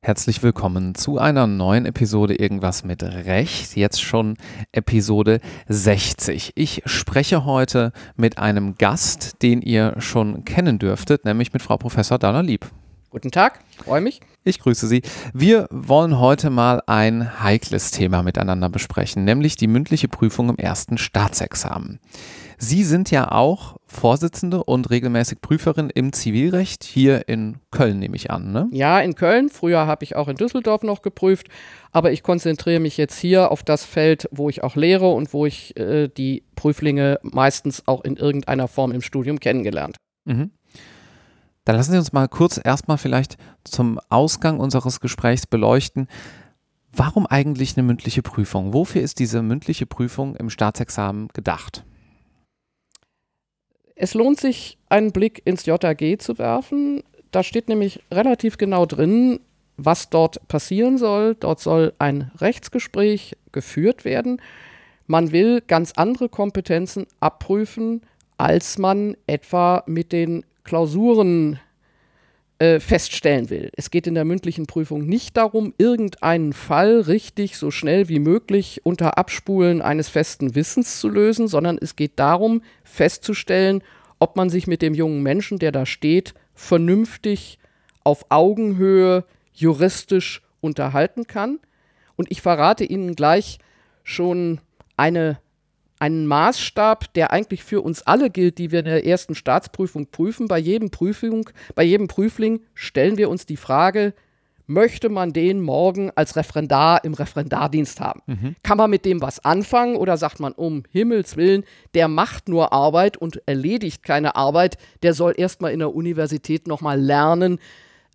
Herzlich willkommen zu einer neuen Episode Irgendwas mit Recht, jetzt schon Episode 60. Ich spreche heute mit einem Gast, den ihr schon kennen dürftet, nämlich mit Frau Professor Dana Lieb. Guten Tag, freue mich. Ich grüße Sie. Wir wollen heute mal ein heikles Thema miteinander besprechen, nämlich die mündliche Prüfung im ersten Staatsexamen. Sie sind ja auch Vorsitzende und regelmäßig Prüferin im Zivilrecht hier in Köln, nehme ich an. Ne? Ja, in Köln. Früher habe ich auch in Düsseldorf noch geprüft, aber ich konzentriere mich jetzt hier auf das Feld, wo ich auch lehre und wo ich äh, die Prüflinge meistens auch in irgendeiner Form im Studium kennengelernt. Mhm. Dann lassen Sie uns mal kurz erstmal vielleicht zum Ausgang unseres Gesprächs beleuchten. Warum eigentlich eine mündliche Prüfung? Wofür ist diese mündliche Prüfung im Staatsexamen gedacht? Es lohnt sich, einen Blick ins JAG zu werfen. Da steht nämlich relativ genau drin, was dort passieren soll. Dort soll ein Rechtsgespräch geführt werden. Man will ganz andere Kompetenzen abprüfen, als man etwa mit den Klausuren äh, feststellen will. Es geht in der mündlichen Prüfung nicht darum, irgendeinen Fall richtig so schnell wie möglich unter Abspulen eines festen Wissens zu lösen, sondern es geht darum, festzustellen, ob man sich mit dem jungen Menschen, der da steht, vernünftig auf Augenhöhe juristisch unterhalten kann. Und ich verrate Ihnen gleich schon eine einen Maßstab, der eigentlich für uns alle gilt, die wir in der ersten Staatsprüfung prüfen. Bei jedem Prüfung, bei jedem Prüfling stellen wir uns die Frage, möchte man den morgen als Referendar im Referendardienst haben? Mhm. Kann man mit dem was anfangen oder sagt man, um Himmels Willen, der macht nur Arbeit und erledigt keine Arbeit, der soll erstmal in der Universität nochmal lernen,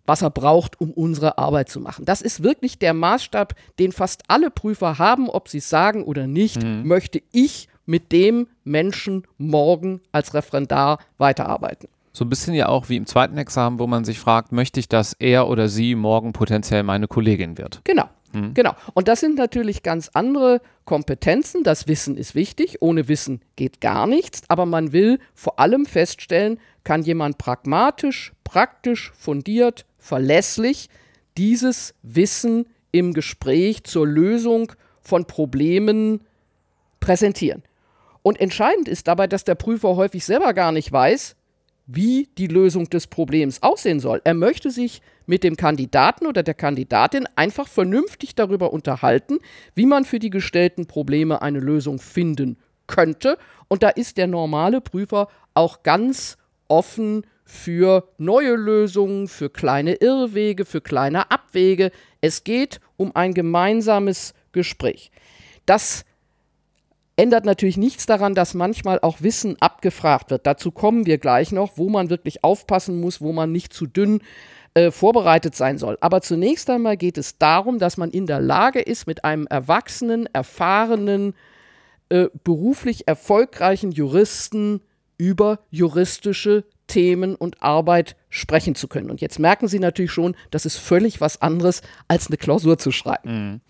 was er braucht, um unsere Arbeit zu machen. Das ist wirklich der Maßstab, den fast alle Prüfer haben, ob sie es sagen oder nicht, mhm. möchte ich mit dem Menschen morgen als Referendar weiterarbeiten. So ein bisschen ja auch wie im zweiten Examen, wo man sich fragt, möchte ich, dass er oder sie morgen potenziell meine Kollegin wird? Genau. Mhm. Genau. Und das sind natürlich ganz andere Kompetenzen. Das Wissen ist wichtig. Ohne Wissen geht gar nichts. Aber man will vor allem feststellen, kann jemand pragmatisch, praktisch, fundiert, verlässlich dieses Wissen im Gespräch zur Lösung von Problemen präsentieren. Und entscheidend ist dabei, dass der Prüfer häufig selber gar nicht weiß, wie die Lösung des Problems aussehen soll. Er möchte sich mit dem Kandidaten oder der Kandidatin einfach vernünftig darüber unterhalten, wie man für die gestellten Probleme eine Lösung finden könnte. Und da ist der normale Prüfer auch ganz offen für neue Lösungen, für kleine Irrwege, für kleine Abwege. Es geht um ein gemeinsames Gespräch. Das ändert natürlich nichts daran, dass manchmal auch Wissen abgefragt wird. Dazu kommen wir gleich noch, wo man wirklich aufpassen muss, wo man nicht zu dünn äh, vorbereitet sein soll. Aber zunächst einmal geht es darum, dass man in der Lage ist, mit einem erwachsenen, erfahrenen, äh, beruflich erfolgreichen Juristen über juristische Themen und Arbeit sprechen zu können. Und jetzt merken Sie natürlich schon, das ist völlig was anderes, als eine Klausur zu schreiben. Mhm.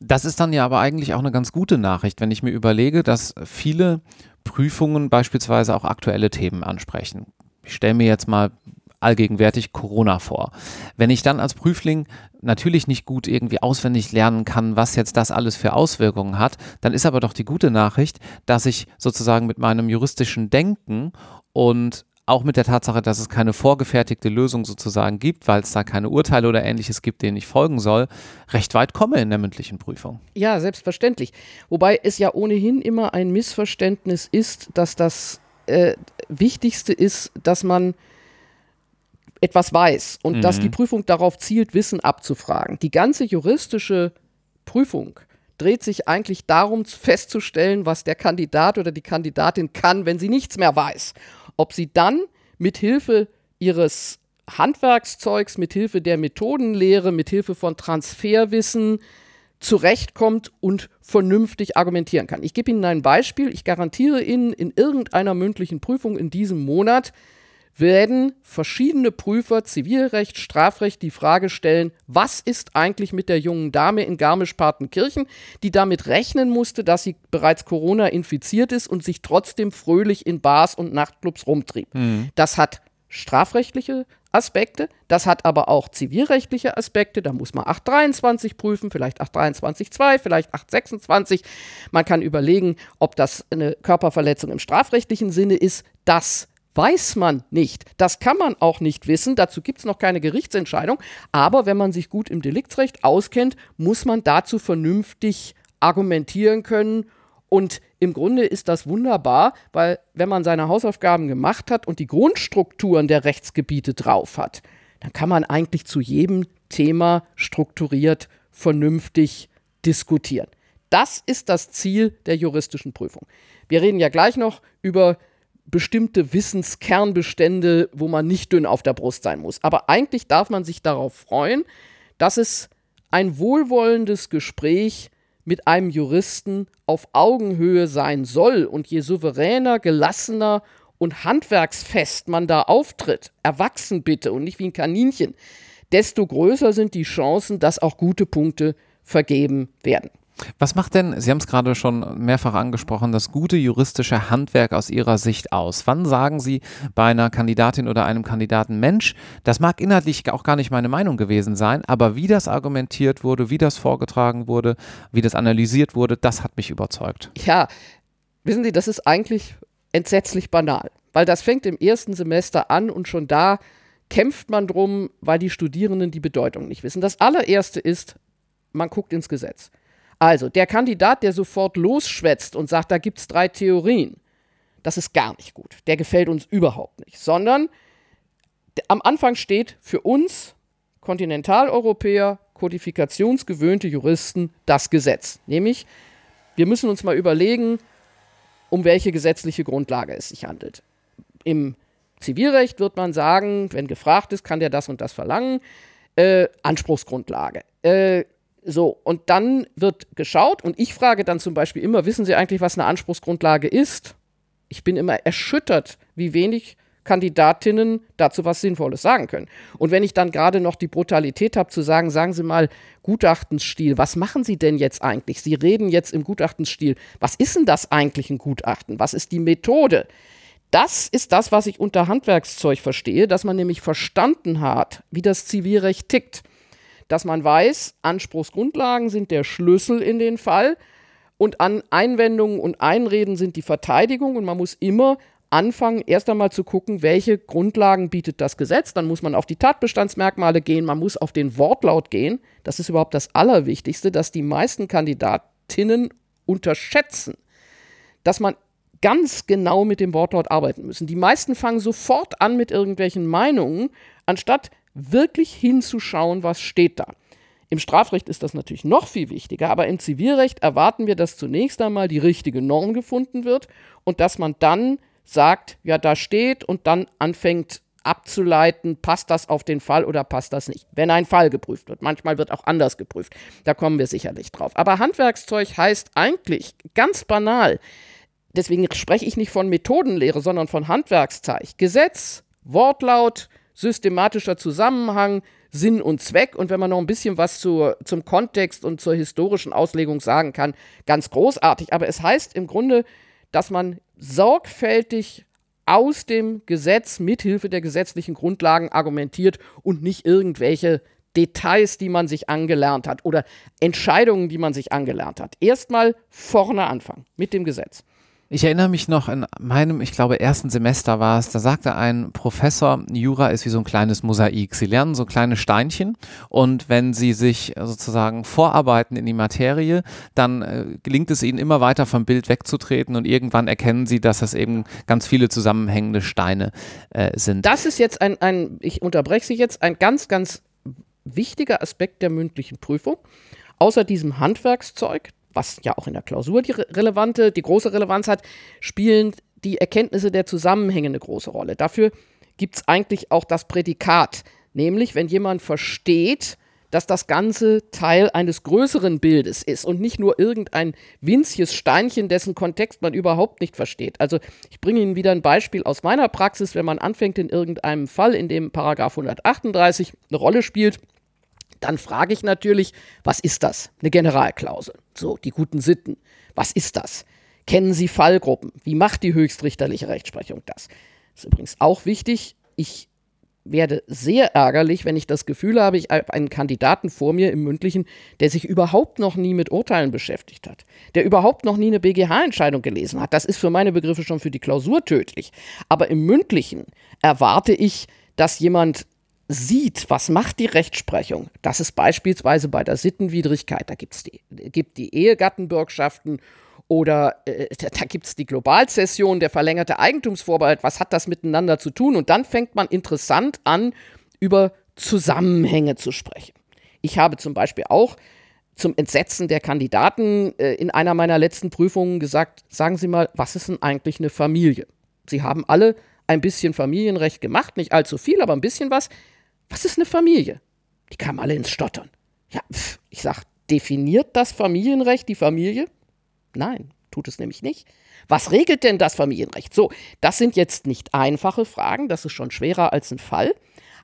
Das ist dann ja aber eigentlich auch eine ganz gute Nachricht, wenn ich mir überlege, dass viele Prüfungen beispielsweise auch aktuelle Themen ansprechen. Ich stelle mir jetzt mal allgegenwärtig Corona vor. Wenn ich dann als Prüfling natürlich nicht gut irgendwie auswendig lernen kann, was jetzt das alles für Auswirkungen hat, dann ist aber doch die gute Nachricht, dass ich sozusagen mit meinem juristischen Denken und auch mit der Tatsache, dass es keine vorgefertigte Lösung sozusagen gibt, weil es da keine Urteile oder ähnliches gibt, denen ich folgen soll, recht weit komme in der mündlichen Prüfung. Ja, selbstverständlich. Wobei es ja ohnehin immer ein Missverständnis ist, dass das äh, Wichtigste ist, dass man etwas weiß und mhm. dass die Prüfung darauf zielt, Wissen abzufragen. Die ganze juristische Prüfung dreht sich eigentlich darum festzustellen, was der Kandidat oder die Kandidatin kann, wenn sie nichts mehr weiß ob sie dann mit Hilfe ihres Handwerkszeugs, mit Hilfe der Methodenlehre, mit Hilfe von Transferwissen zurechtkommt und vernünftig argumentieren kann. Ich gebe Ihnen ein Beispiel. Ich garantiere Ihnen, in irgendeiner mündlichen Prüfung in diesem Monat werden verschiedene Prüfer, Zivilrecht, Strafrecht, die Frage stellen, was ist eigentlich mit der jungen Dame in Garmisch-Partenkirchen, die damit rechnen musste, dass sie bereits Corona infiziert ist und sich trotzdem fröhlich in Bars und Nachtclubs rumtrieb. Mhm. Das hat strafrechtliche Aspekte, das hat aber auch zivilrechtliche Aspekte, da muss man 823 prüfen, vielleicht 823.2, vielleicht 826. Man kann überlegen, ob das eine Körperverletzung im strafrechtlichen Sinne ist. Das weiß man nicht. Das kann man auch nicht wissen. Dazu gibt es noch keine Gerichtsentscheidung. Aber wenn man sich gut im Deliktsrecht auskennt, muss man dazu vernünftig argumentieren können. Und im Grunde ist das wunderbar, weil wenn man seine Hausaufgaben gemacht hat und die Grundstrukturen der Rechtsgebiete drauf hat, dann kann man eigentlich zu jedem Thema strukturiert, vernünftig diskutieren. Das ist das Ziel der juristischen Prüfung. Wir reden ja gleich noch über bestimmte Wissenskernbestände, wo man nicht dünn auf der Brust sein muss. Aber eigentlich darf man sich darauf freuen, dass es ein wohlwollendes Gespräch mit einem Juristen auf Augenhöhe sein soll. Und je souveräner, gelassener und handwerksfest man da auftritt, erwachsen bitte und nicht wie ein Kaninchen, desto größer sind die Chancen, dass auch gute Punkte vergeben werden. Was macht denn, Sie haben es gerade schon mehrfach angesprochen, das gute juristische Handwerk aus Ihrer Sicht aus? Wann sagen Sie bei einer Kandidatin oder einem Kandidaten, Mensch, das mag inhaltlich auch gar nicht meine Meinung gewesen sein, aber wie das argumentiert wurde, wie das vorgetragen wurde, wie das analysiert wurde, das hat mich überzeugt. Ja, wissen Sie, das ist eigentlich entsetzlich banal, weil das fängt im ersten Semester an und schon da kämpft man drum, weil die Studierenden die Bedeutung nicht wissen. Das allererste ist, man guckt ins Gesetz. Also, der Kandidat, der sofort losschwätzt und sagt, da gibt es drei Theorien, das ist gar nicht gut. Der gefällt uns überhaupt nicht. Sondern am Anfang steht für uns Kontinentaleuropäer, kodifikationsgewöhnte Juristen das Gesetz. Nämlich, wir müssen uns mal überlegen, um welche gesetzliche Grundlage es sich handelt. Im Zivilrecht wird man sagen, wenn gefragt ist, kann der das und das verlangen. Äh, Anspruchsgrundlage. Äh, so, und dann wird geschaut und ich frage dann zum Beispiel immer, wissen Sie eigentlich, was eine Anspruchsgrundlage ist? Ich bin immer erschüttert, wie wenig Kandidatinnen dazu was Sinnvolles sagen können. Und wenn ich dann gerade noch die Brutalität habe zu sagen, sagen Sie mal Gutachtenstil, was machen Sie denn jetzt eigentlich? Sie reden jetzt im Gutachtenstil. Was ist denn das eigentlich ein Gutachten? Was ist die Methode? Das ist das, was ich unter Handwerkszeug verstehe, dass man nämlich verstanden hat, wie das Zivilrecht tickt dass man weiß, Anspruchsgrundlagen sind der Schlüssel in den Fall und an Einwendungen und Einreden sind die Verteidigung und man muss immer anfangen, erst einmal zu gucken, welche Grundlagen bietet das Gesetz. Dann muss man auf die Tatbestandsmerkmale gehen, man muss auf den Wortlaut gehen. Das ist überhaupt das Allerwichtigste, dass die meisten Kandidatinnen unterschätzen, dass man ganz genau mit dem Wortlaut arbeiten müssen. Die meisten fangen sofort an mit irgendwelchen Meinungen, anstatt wirklich hinzuschauen, was steht da. Im Strafrecht ist das natürlich noch viel wichtiger, aber im Zivilrecht erwarten wir, dass zunächst einmal die richtige Norm gefunden wird und dass man dann sagt, ja, da steht und dann anfängt abzuleiten, passt das auf den Fall oder passt das nicht. Wenn ein Fall geprüft wird. Manchmal wird auch anders geprüft. Da kommen wir sicherlich drauf. Aber Handwerkszeug heißt eigentlich ganz banal, deswegen spreche ich nicht von Methodenlehre, sondern von Handwerkszeug. Gesetz, Wortlaut, systematischer Zusammenhang, Sinn und Zweck. Und wenn man noch ein bisschen was zu, zum Kontext und zur historischen Auslegung sagen kann, ganz großartig. Aber es heißt im Grunde, dass man sorgfältig aus dem Gesetz mithilfe der gesetzlichen Grundlagen argumentiert und nicht irgendwelche Details, die man sich angelernt hat oder Entscheidungen, die man sich angelernt hat. Erstmal vorne anfangen mit dem Gesetz. Ich erinnere mich noch in meinem, ich glaube, ersten Semester war es, da sagte ein Professor, Jura ist wie so ein kleines Mosaik. Sie lernen so kleine Steinchen und wenn sie sich sozusagen vorarbeiten in die Materie, dann äh, gelingt es ihnen immer weiter vom Bild wegzutreten und irgendwann erkennen sie, dass das eben ganz viele zusammenhängende Steine äh, sind. Das ist jetzt ein, ein, ich unterbreche Sie jetzt, ein ganz, ganz wichtiger Aspekt der mündlichen Prüfung. Außer diesem Handwerkszeug, was ja auch in der Klausur die relevante, die große Relevanz hat, spielen die Erkenntnisse der Zusammenhänge eine große Rolle. Dafür gibt es eigentlich auch das Prädikat, nämlich wenn jemand versteht, dass das Ganze Teil eines größeren Bildes ist und nicht nur irgendein winziges Steinchen, dessen Kontext man überhaupt nicht versteht. Also ich bringe Ihnen wieder ein Beispiel aus meiner Praxis, wenn man anfängt in irgendeinem Fall, in dem Paragraph 138 eine Rolle spielt, dann frage ich natürlich, was ist das? Eine Generalklausel. So, die guten Sitten. Was ist das? Kennen Sie Fallgruppen? Wie macht die höchstrichterliche Rechtsprechung das? Das ist übrigens auch wichtig. Ich werde sehr ärgerlich, wenn ich das Gefühl habe, ich habe einen Kandidaten vor mir im mündlichen, der sich überhaupt noch nie mit Urteilen beschäftigt hat, der überhaupt noch nie eine BGH-Entscheidung gelesen hat. Das ist für meine Begriffe schon für die Klausur tödlich. Aber im mündlichen erwarte ich, dass jemand sieht, was macht die Rechtsprechung. Das ist beispielsweise bei der Sittenwidrigkeit, da gibt's die, gibt die Ehegattenbürgschaften oder äh, da gibt es die Globalzession, der verlängerte Eigentumsvorbehalt. Was hat das miteinander zu tun? Und dann fängt man interessant an, über Zusammenhänge zu sprechen. Ich habe zum Beispiel auch zum Entsetzen der Kandidaten äh, in einer meiner letzten Prüfungen gesagt, sagen Sie mal, was ist denn eigentlich eine Familie? Sie haben alle ein bisschen Familienrecht gemacht, nicht allzu viel, aber ein bisschen was. Was ist eine Familie? Die kamen alle ins Stottern. Ja, pf, ich sag, definiert das Familienrecht die Familie? Nein, tut es nämlich nicht. Was regelt denn das Familienrecht? So, das sind jetzt nicht einfache Fragen, das ist schon schwerer als ein Fall.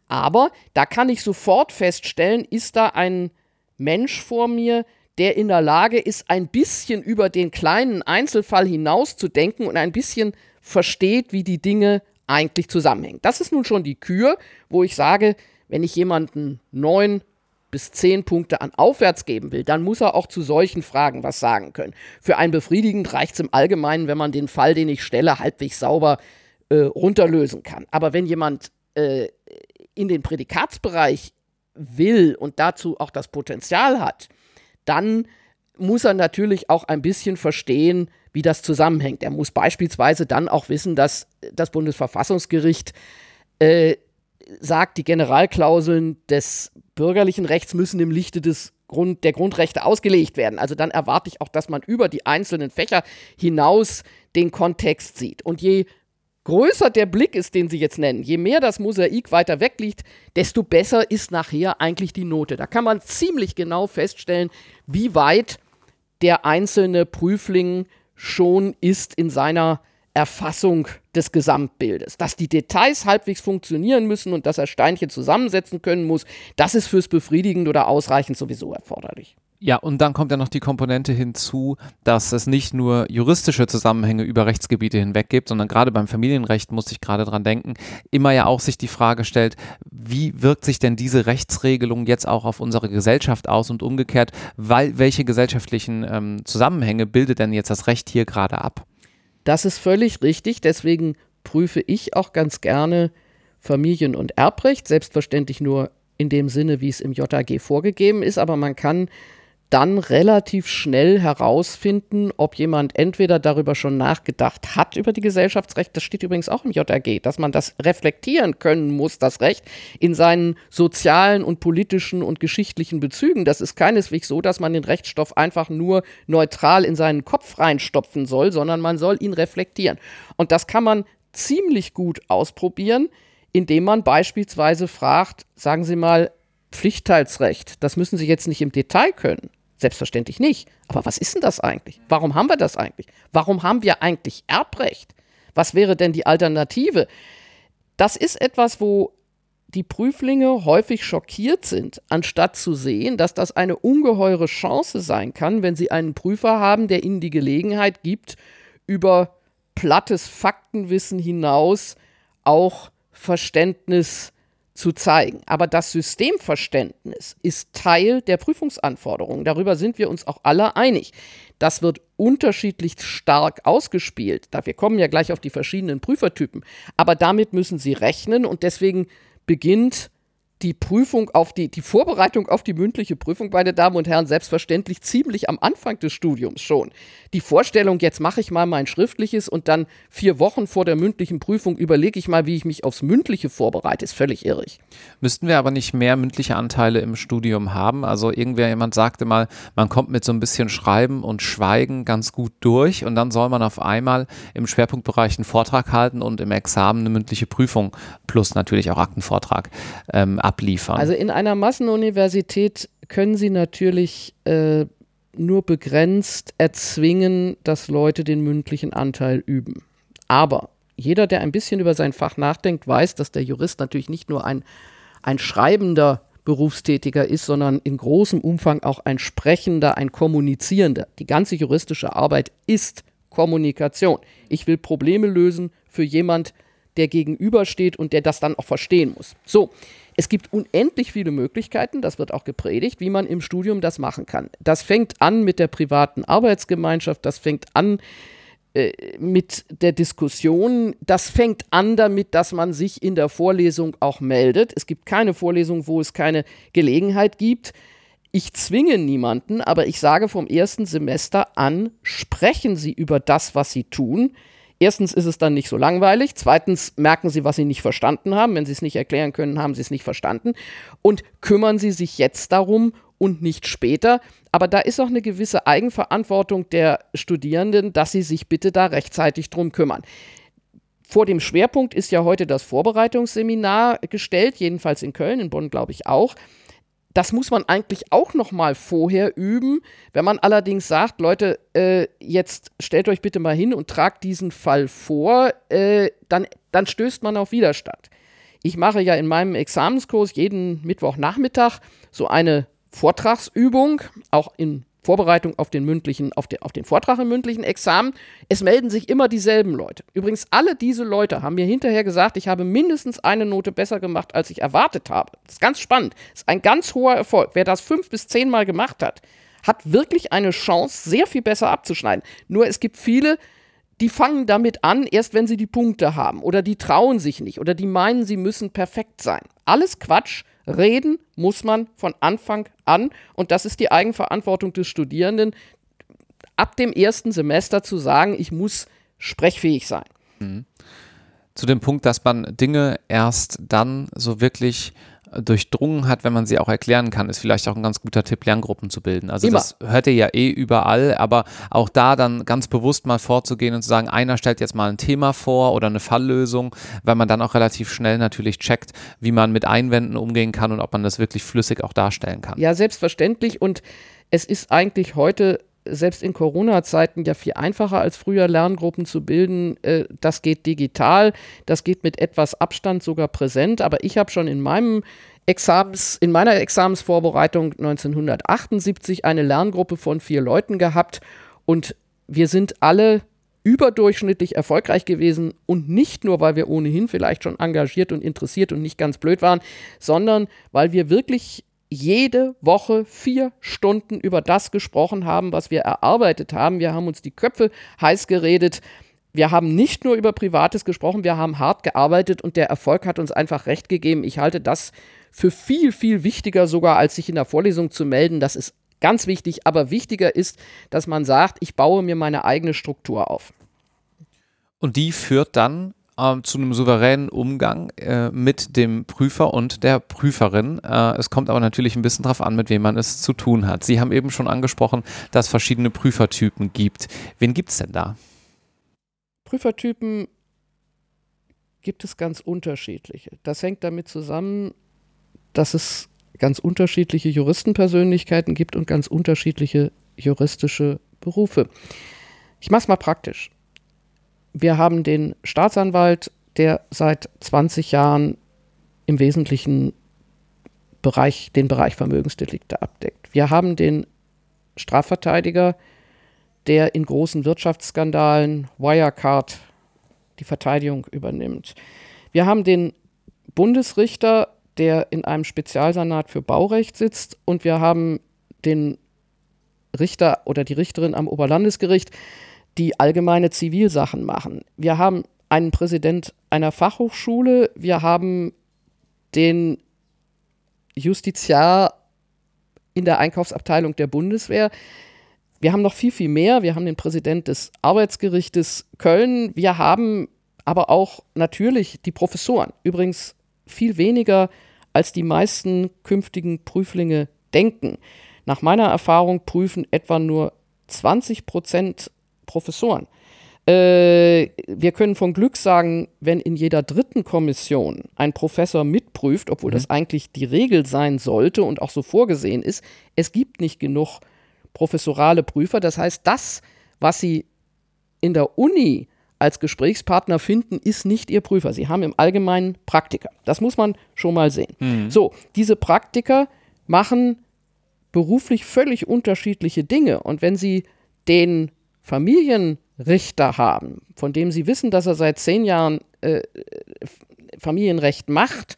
Aber da kann ich sofort feststellen, ist da ein Mensch vor mir, der in der Lage ist, ein bisschen über den kleinen Einzelfall hinaus zu denken und ein bisschen versteht, wie die Dinge eigentlich zusammenhängen. Das ist nun schon die Kür, wo ich sage, wenn ich jemanden neun bis zehn Punkte an aufwärts geben will, dann muss er auch zu solchen Fragen was sagen können. Für ein befriedigend reicht es im Allgemeinen, wenn man den Fall, den ich stelle, halbwegs sauber äh, runterlösen kann. Aber wenn jemand äh, in den Prädikatsbereich will und dazu auch das Potenzial hat, dann muss er natürlich auch ein bisschen verstehen, wie das zusammenhängt. Er muss beispielsweise dann auch wissen, dass das Bundesverfassungsgericht äh, sagt, die Generalklauseln des bürgerlichen Rechts müssen im Lichte des Grund, der Grundrechte ausgelegt werden. Also dann erwarte ich auch, dass man über die einzelnen Fächer hinaus den Kontext sieht. Und je größer der Blick ist, den Sie jetzt nennen, je mehr das Mosaik weiter weg liegt, desto besser ist nachher eigentlich die Note. Da kann man ziemlich genau feststellen, wie weit der einzelne Prüfling schon ist in seiner Erfassung des Gesamtbildes. Dass die Details halbwegs funktionieren müssen und dass er Steinchen zusammensetzen können muss, das ist fürs befriedigend oder ausreichend sowieso erforderlich. Ja, und dann kommt ja noch die Komponente hinzu, dass es nicht nur juristische Zusammenhänge über Rechtsgebiete hinweg gibt, sondern gerade beim Familienrecht muss ich gerade dran denken, immer ja auch sich die Frage stellt, wie wirkt sich denn diese Rechtsregelung jetzt auch auf unsere Gesellschaft aus und umgekehrt, weil welche gesellschaftlichen ähm, Zusammenhänge bildet denn jetzt das Recht hier gerade ab? Das ist völlig richtig. Deswegen prüfe ich auch ganz gerne Familien- und Erbrecht. Selbstverständlich nur in dem Sinne, wie es im JAG vorgegeben ist. Aber man kann dann relativ schnell herausfinden, ob jemand entweder darüber schon nachgedacht hat, über die Gesellschaftsrechte, das steht übrigens auch im JAG, dass man das reflektieren können muss, das Recht, in seinen sozialen und politischen und geschichtlichen Bezügen. Das ist keineswegs so, dass man den Rechtsstoff einfach nur neutral in seinen Kopf reinstopfen soll, sondern man soll ihn reflektieren. Und das kann man ziemlich gut ausprobieren, indem man beispielsweise fragt, sagen Sie mal, Pflichtteilsrecht, das müssen Sie jetzt nicht im Detail können. Selbstverständlich nicht. Aber was ist denn das eigentlich? Warum haben wir das eigentlich? Warum haben wir eigentlich Erbrecht? Was wäre denn die Alternative? Das ist etwas, wo die Prüflinge häufig schockiert sind, anstatt zu sehen, dass das eine ungeheure Chance sein kann, wenn sie einen Prüfer haben, der ihnen die Gelegenheit gibt, über plattes Faktenwissen hinaus auch Verständnis zu zeigen. Aber das Systemverständnis ist Teil der Prüfungsanforderungen. Darüber sind wir uns auch alle einig. Das wird unterschiedlich stark ausgespielt. Wir kommen ja gleich auf die verschiedenen Prüfertypen. Aber damit müssen Sie rechnen und deswegen beginnt die Prüfung auf die, die Vorbereitung auf die mündliche Prüfung, meine Damen und Herren, selbstverständlich ziemlich am Anfang des Studiums schon. Die Vorstellung, jetzt mache ich mal mein schriftliches und dann vier Wochen vor der mündlichen Prüfung überlege ich mal, wie ich mich aufs mündliche vorbereite, ist völlig irrig. Müssten wir aber nicht mehr mündliche Anteile im Studium haben? Also irgendwer, jemand sagte mal, man kommt mit so ein bisschen Schreiben und Schweigen ganz gut durch und dann soll man auf einmal im Schwerpunktbereich einen Vortrag halten und im Examen eine mündliche Prüfung plus natürlich auch Aktenvortrag ähm, abliefern? Also in einer Massenuniversität können Sie natürlich äh, nur begrenzt erzwingen, dass Leute den mündlichen Anteil üben. Aber jeder, der ein bisschen über sein Fach nachdenkt, weiß, dass der Jurist natürlich nicht nur ein, ein schreibender Berufstätiger ist, sondern in großem Umfang auch ein sprechender, ein kommunizierender. Die ganze juristische Arbeit ist Kommunikation. Ich will Probleme lösen für jemand, der gegenübersteht und der das dann auch verstehen muss. So, es gibt unendlich viele Möglichkeiten, das wird auch gepredigt, wie man im Studium das machen kann. Das fängt an mit der privaten Arbeitsgemeinschaft, das fängt an äh, mit der Diskussion, das fängt an damit, dass man sich in der Vorlesung auch meldet. Es gibt keine Vorlesung, wo es keine Gelegenheit gibt. Ich zwinge niemanden, aber ich sage vom ersten Semester an, sprechen Sie über das, was Sie tun. Erstens ist es dann nicht so langweilig. Zweitens merken Sie, was Sie nicht verstanden haben. Wenn Sie es nicht erklären können, haben Sie es nicht verstanden. Und kümmern Sie sich jetzt darum und nicht später. Aber da ist auch eine gewisse Eigenverantwortung der Studierenden, dass sie sich bitte da rechtzeitig drum kümmern. Vor dem Schwerpunkt ist ja heute das Vorbereitungsseminar gestellt, jedenfalls in Köln, in Bonn glaube ich auch das muss man eigentlich auch noch mal vorher üben. Wenn man allerdings sagt, Leute, äh, jetzt stellt euch bitte mal hin und tragt diesen Fall vor, äh, dann, dann stößt man auf Widerstand. Ich mache ja in meinem Examenskurs jeden Mittwochnachmittag so eine Vortragsübung, auch in Vorbereitung auf den mündlichen, auf den, auf den Vortrag im mündlichen Examen. Es melden sich immer dieselben Leute. Übrigens, alle diese Leute haben mir hinterher gesagt, ich habe mindestens eine Note besser gemacht, als ich erwartet habe. Das ist ganz spannend. Das ist ein ganz hoher Erfolg. Wer das fünf bis zehnmal gemacht hat, hat wirklich eine Chance, sehr viel besser abzuschneiden. Nur es gibt viele, die fangen damit an, erst wenn sie die Punkte haben. Oder die trauen sich nicht. Oder die meinen, sie müssen perfekt sein. Alles Quatsch. Reden muss man von Anfang an und das ist die Eigenverantwortung des Studierenden, ab dem ersten Semester zu sagen, ich muss sprechfähig sein. Mhm. Zu dem Punkt, dass man Dinge erst dann so wirklich durchdrungen hat, wenn man sie auch erklären kann, ist vielleicht auch ein ganz guter Tipp, Lerngruppen zu bilden. Also Immer. das hört ihr ja eh überall, aber auch da dann ganz bewusst mal vorzugehen und zu sagen, einer stellt jetzt mal ein Thema vor oder eine Falllösung, weil man dann auch relativ schnell natürlich checkt, wie man mit Einwänden umgehen kann und ob man das wirklich flüssig auch darstellen kann. Ja, selbstverständlich und es ist eigentlich heute selbst in Corona-Zeiten ja viel einfacher als früher Lerngruppen zu bilden. Äh, das geht digital, das geht mit etwas Abstand sogar präsent. Aber ich habe schon in meinem Examens, in meiner Examensvorbereitung 1978 eine Lerngruppe von vier Leuten gehabt und wir sind alle überdurchschnittlich erfolgreich gewesen und nicht nur, weil wir ohnehin vielleicht schon engagiert und interessiert und nicht ganz blöd waren, sondern weil wir wirklich jede Woche vier Stunden über das gesprochen haben, was wir erarbeitet haben. Wir haben uns die Köpfe heiß geredet. Wir haben nicht nur über Privates gesprochen, wir haben hart gearbeitet und der Erfolg hat uns einfach recht gegeben. Ich halte das für viel, viel wichtiger sogar, als sich in der Vorlesung zu melden. Das ist ganz wichtig, aber wichtiger ist, dass man sagt, ich baue mir meine eigene Struktur auf. Und die führt dann ähm, zu einem souveränen Umgang äh, mit dem Prüfer und der Prüferin. Äh, es kommt aber natürlich ein bisschen darauf an, mit wem man es zu tun hat. Sie haben eben schon angesprochen, dass es verschiedene Prüfertypen gibt. Wen gibt es denn da? Prüfertypen gibt es ganz unterschiedliche. Das hängt damit zusammen, dass es ganz unterschiedliche Juristenpersönlichkeiten gibt und ganz unterschiedliche juristische Berufe. Ich mache es mal praktisch wir haben den Staatsanwalt, der seit 20 Jahren im Wesentlichen Bereich, den Bereich Vermögensdelikte abdeckt. Wir haben den Strafverteidiger, der in großen Wirtschaftsskandalen, Wirecard, die Verteidigung übernimmt. Wir haben den Bundesrichter, der in einem Spezialsanat für Baurecht sitzt und wir haben den Richter oder die Richterin am Oberlandesgericht, die allgemeine Zivilsachen machen. Wir haben einen Präsident einer Fachhochschule, wir haben den Justiziar in der Einkaufsabteilung der Bundeswehr. Wir haben noch viel, viel mehr. Wir haben den Präsident des Arbeitsgerichtes Köln. Wir haben aber auch natürlich die Professoren. Übrigens viel weniger, als die meisten künftigen Prüflinge denken. Nach meiner Erfahrung prüfen etwa nur 20 Prozent Professoren. Äh, wir können von Glück sagen, wenn in jeder dritten Kommission ein Professor mitprüft, obwohl mhm. das eigentlich die Regel sein sollte und auch so vorgesehen ist, es gibt nicht genug professorale Prüfer. Das heißt, das, was Sie in der Uni als Gesprächspartner finden, ist nicht Ihr Prüfer. Sie haben im Allgemeinen Praktiker. Das muss man schon mal sehen. Mhm. So, diese Praktiker machen beruflich völlig unterschiedliche Dinge. Und wenn Sie den Familienrichter haben, von dem Sie wissen, dass er seit zehn Jahren äh, Familienrecht macht,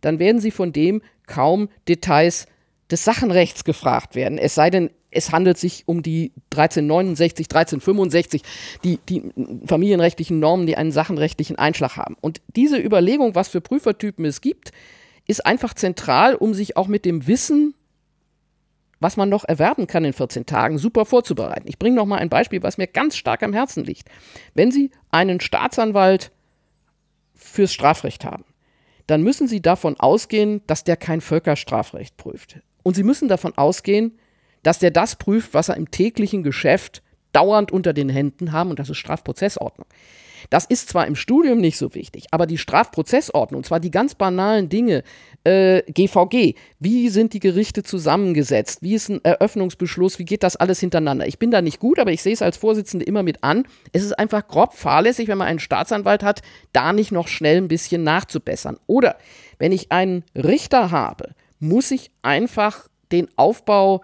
dann werden Sie von dem kaum Details des Sachenrechts gefragt werden. Es sei denn, es handelt sich um die 1369, 1365, die, die familienrechtlichen Normen, die einen sachenrechtlichen Einschlag haben. Und diese Überlegung, was für Prüfertypen es gibt, ist einfach zentral, um sich auch mit dem Wissen, was man noch erwerben kann in 14 Tagen, super vorzubereiten. Ich bringe noch mal ein Beispiel, was mir ganz stark am Herzen liegt. Wenn Sie einen Staatsanwalt fürs Strafrecht haben, dann müssen Sie davon ausgehen, dass der kein Völkerstrafrecht prüft. Und Sie müssen davon ausgehen, dass der das prüft, was er im täglichen Geschäft dauernd unter den Händen haben, und das ist Strafprozessordnung. Das ist zwar im Studium nicht so wichtig, aber die Strafprozessordnung, und zwar die ganz banalen Dinge, äh, GVG, wie sind die Gerichte zusammengesetzt, wie ist ein Eröffnungsbeschluss, wie geht das alles hintereinander. Ich bin da nicht gut, aber ich sehe es als Vorsitzende immer mit an. Es ist einfach grob fahrlässig, wenn man einen Staatsanwalt hat, da nicht noch schnell ein bisschen nachzubessern. Oder wenn ich einen Richter habe, muss ich einfach den Aufbau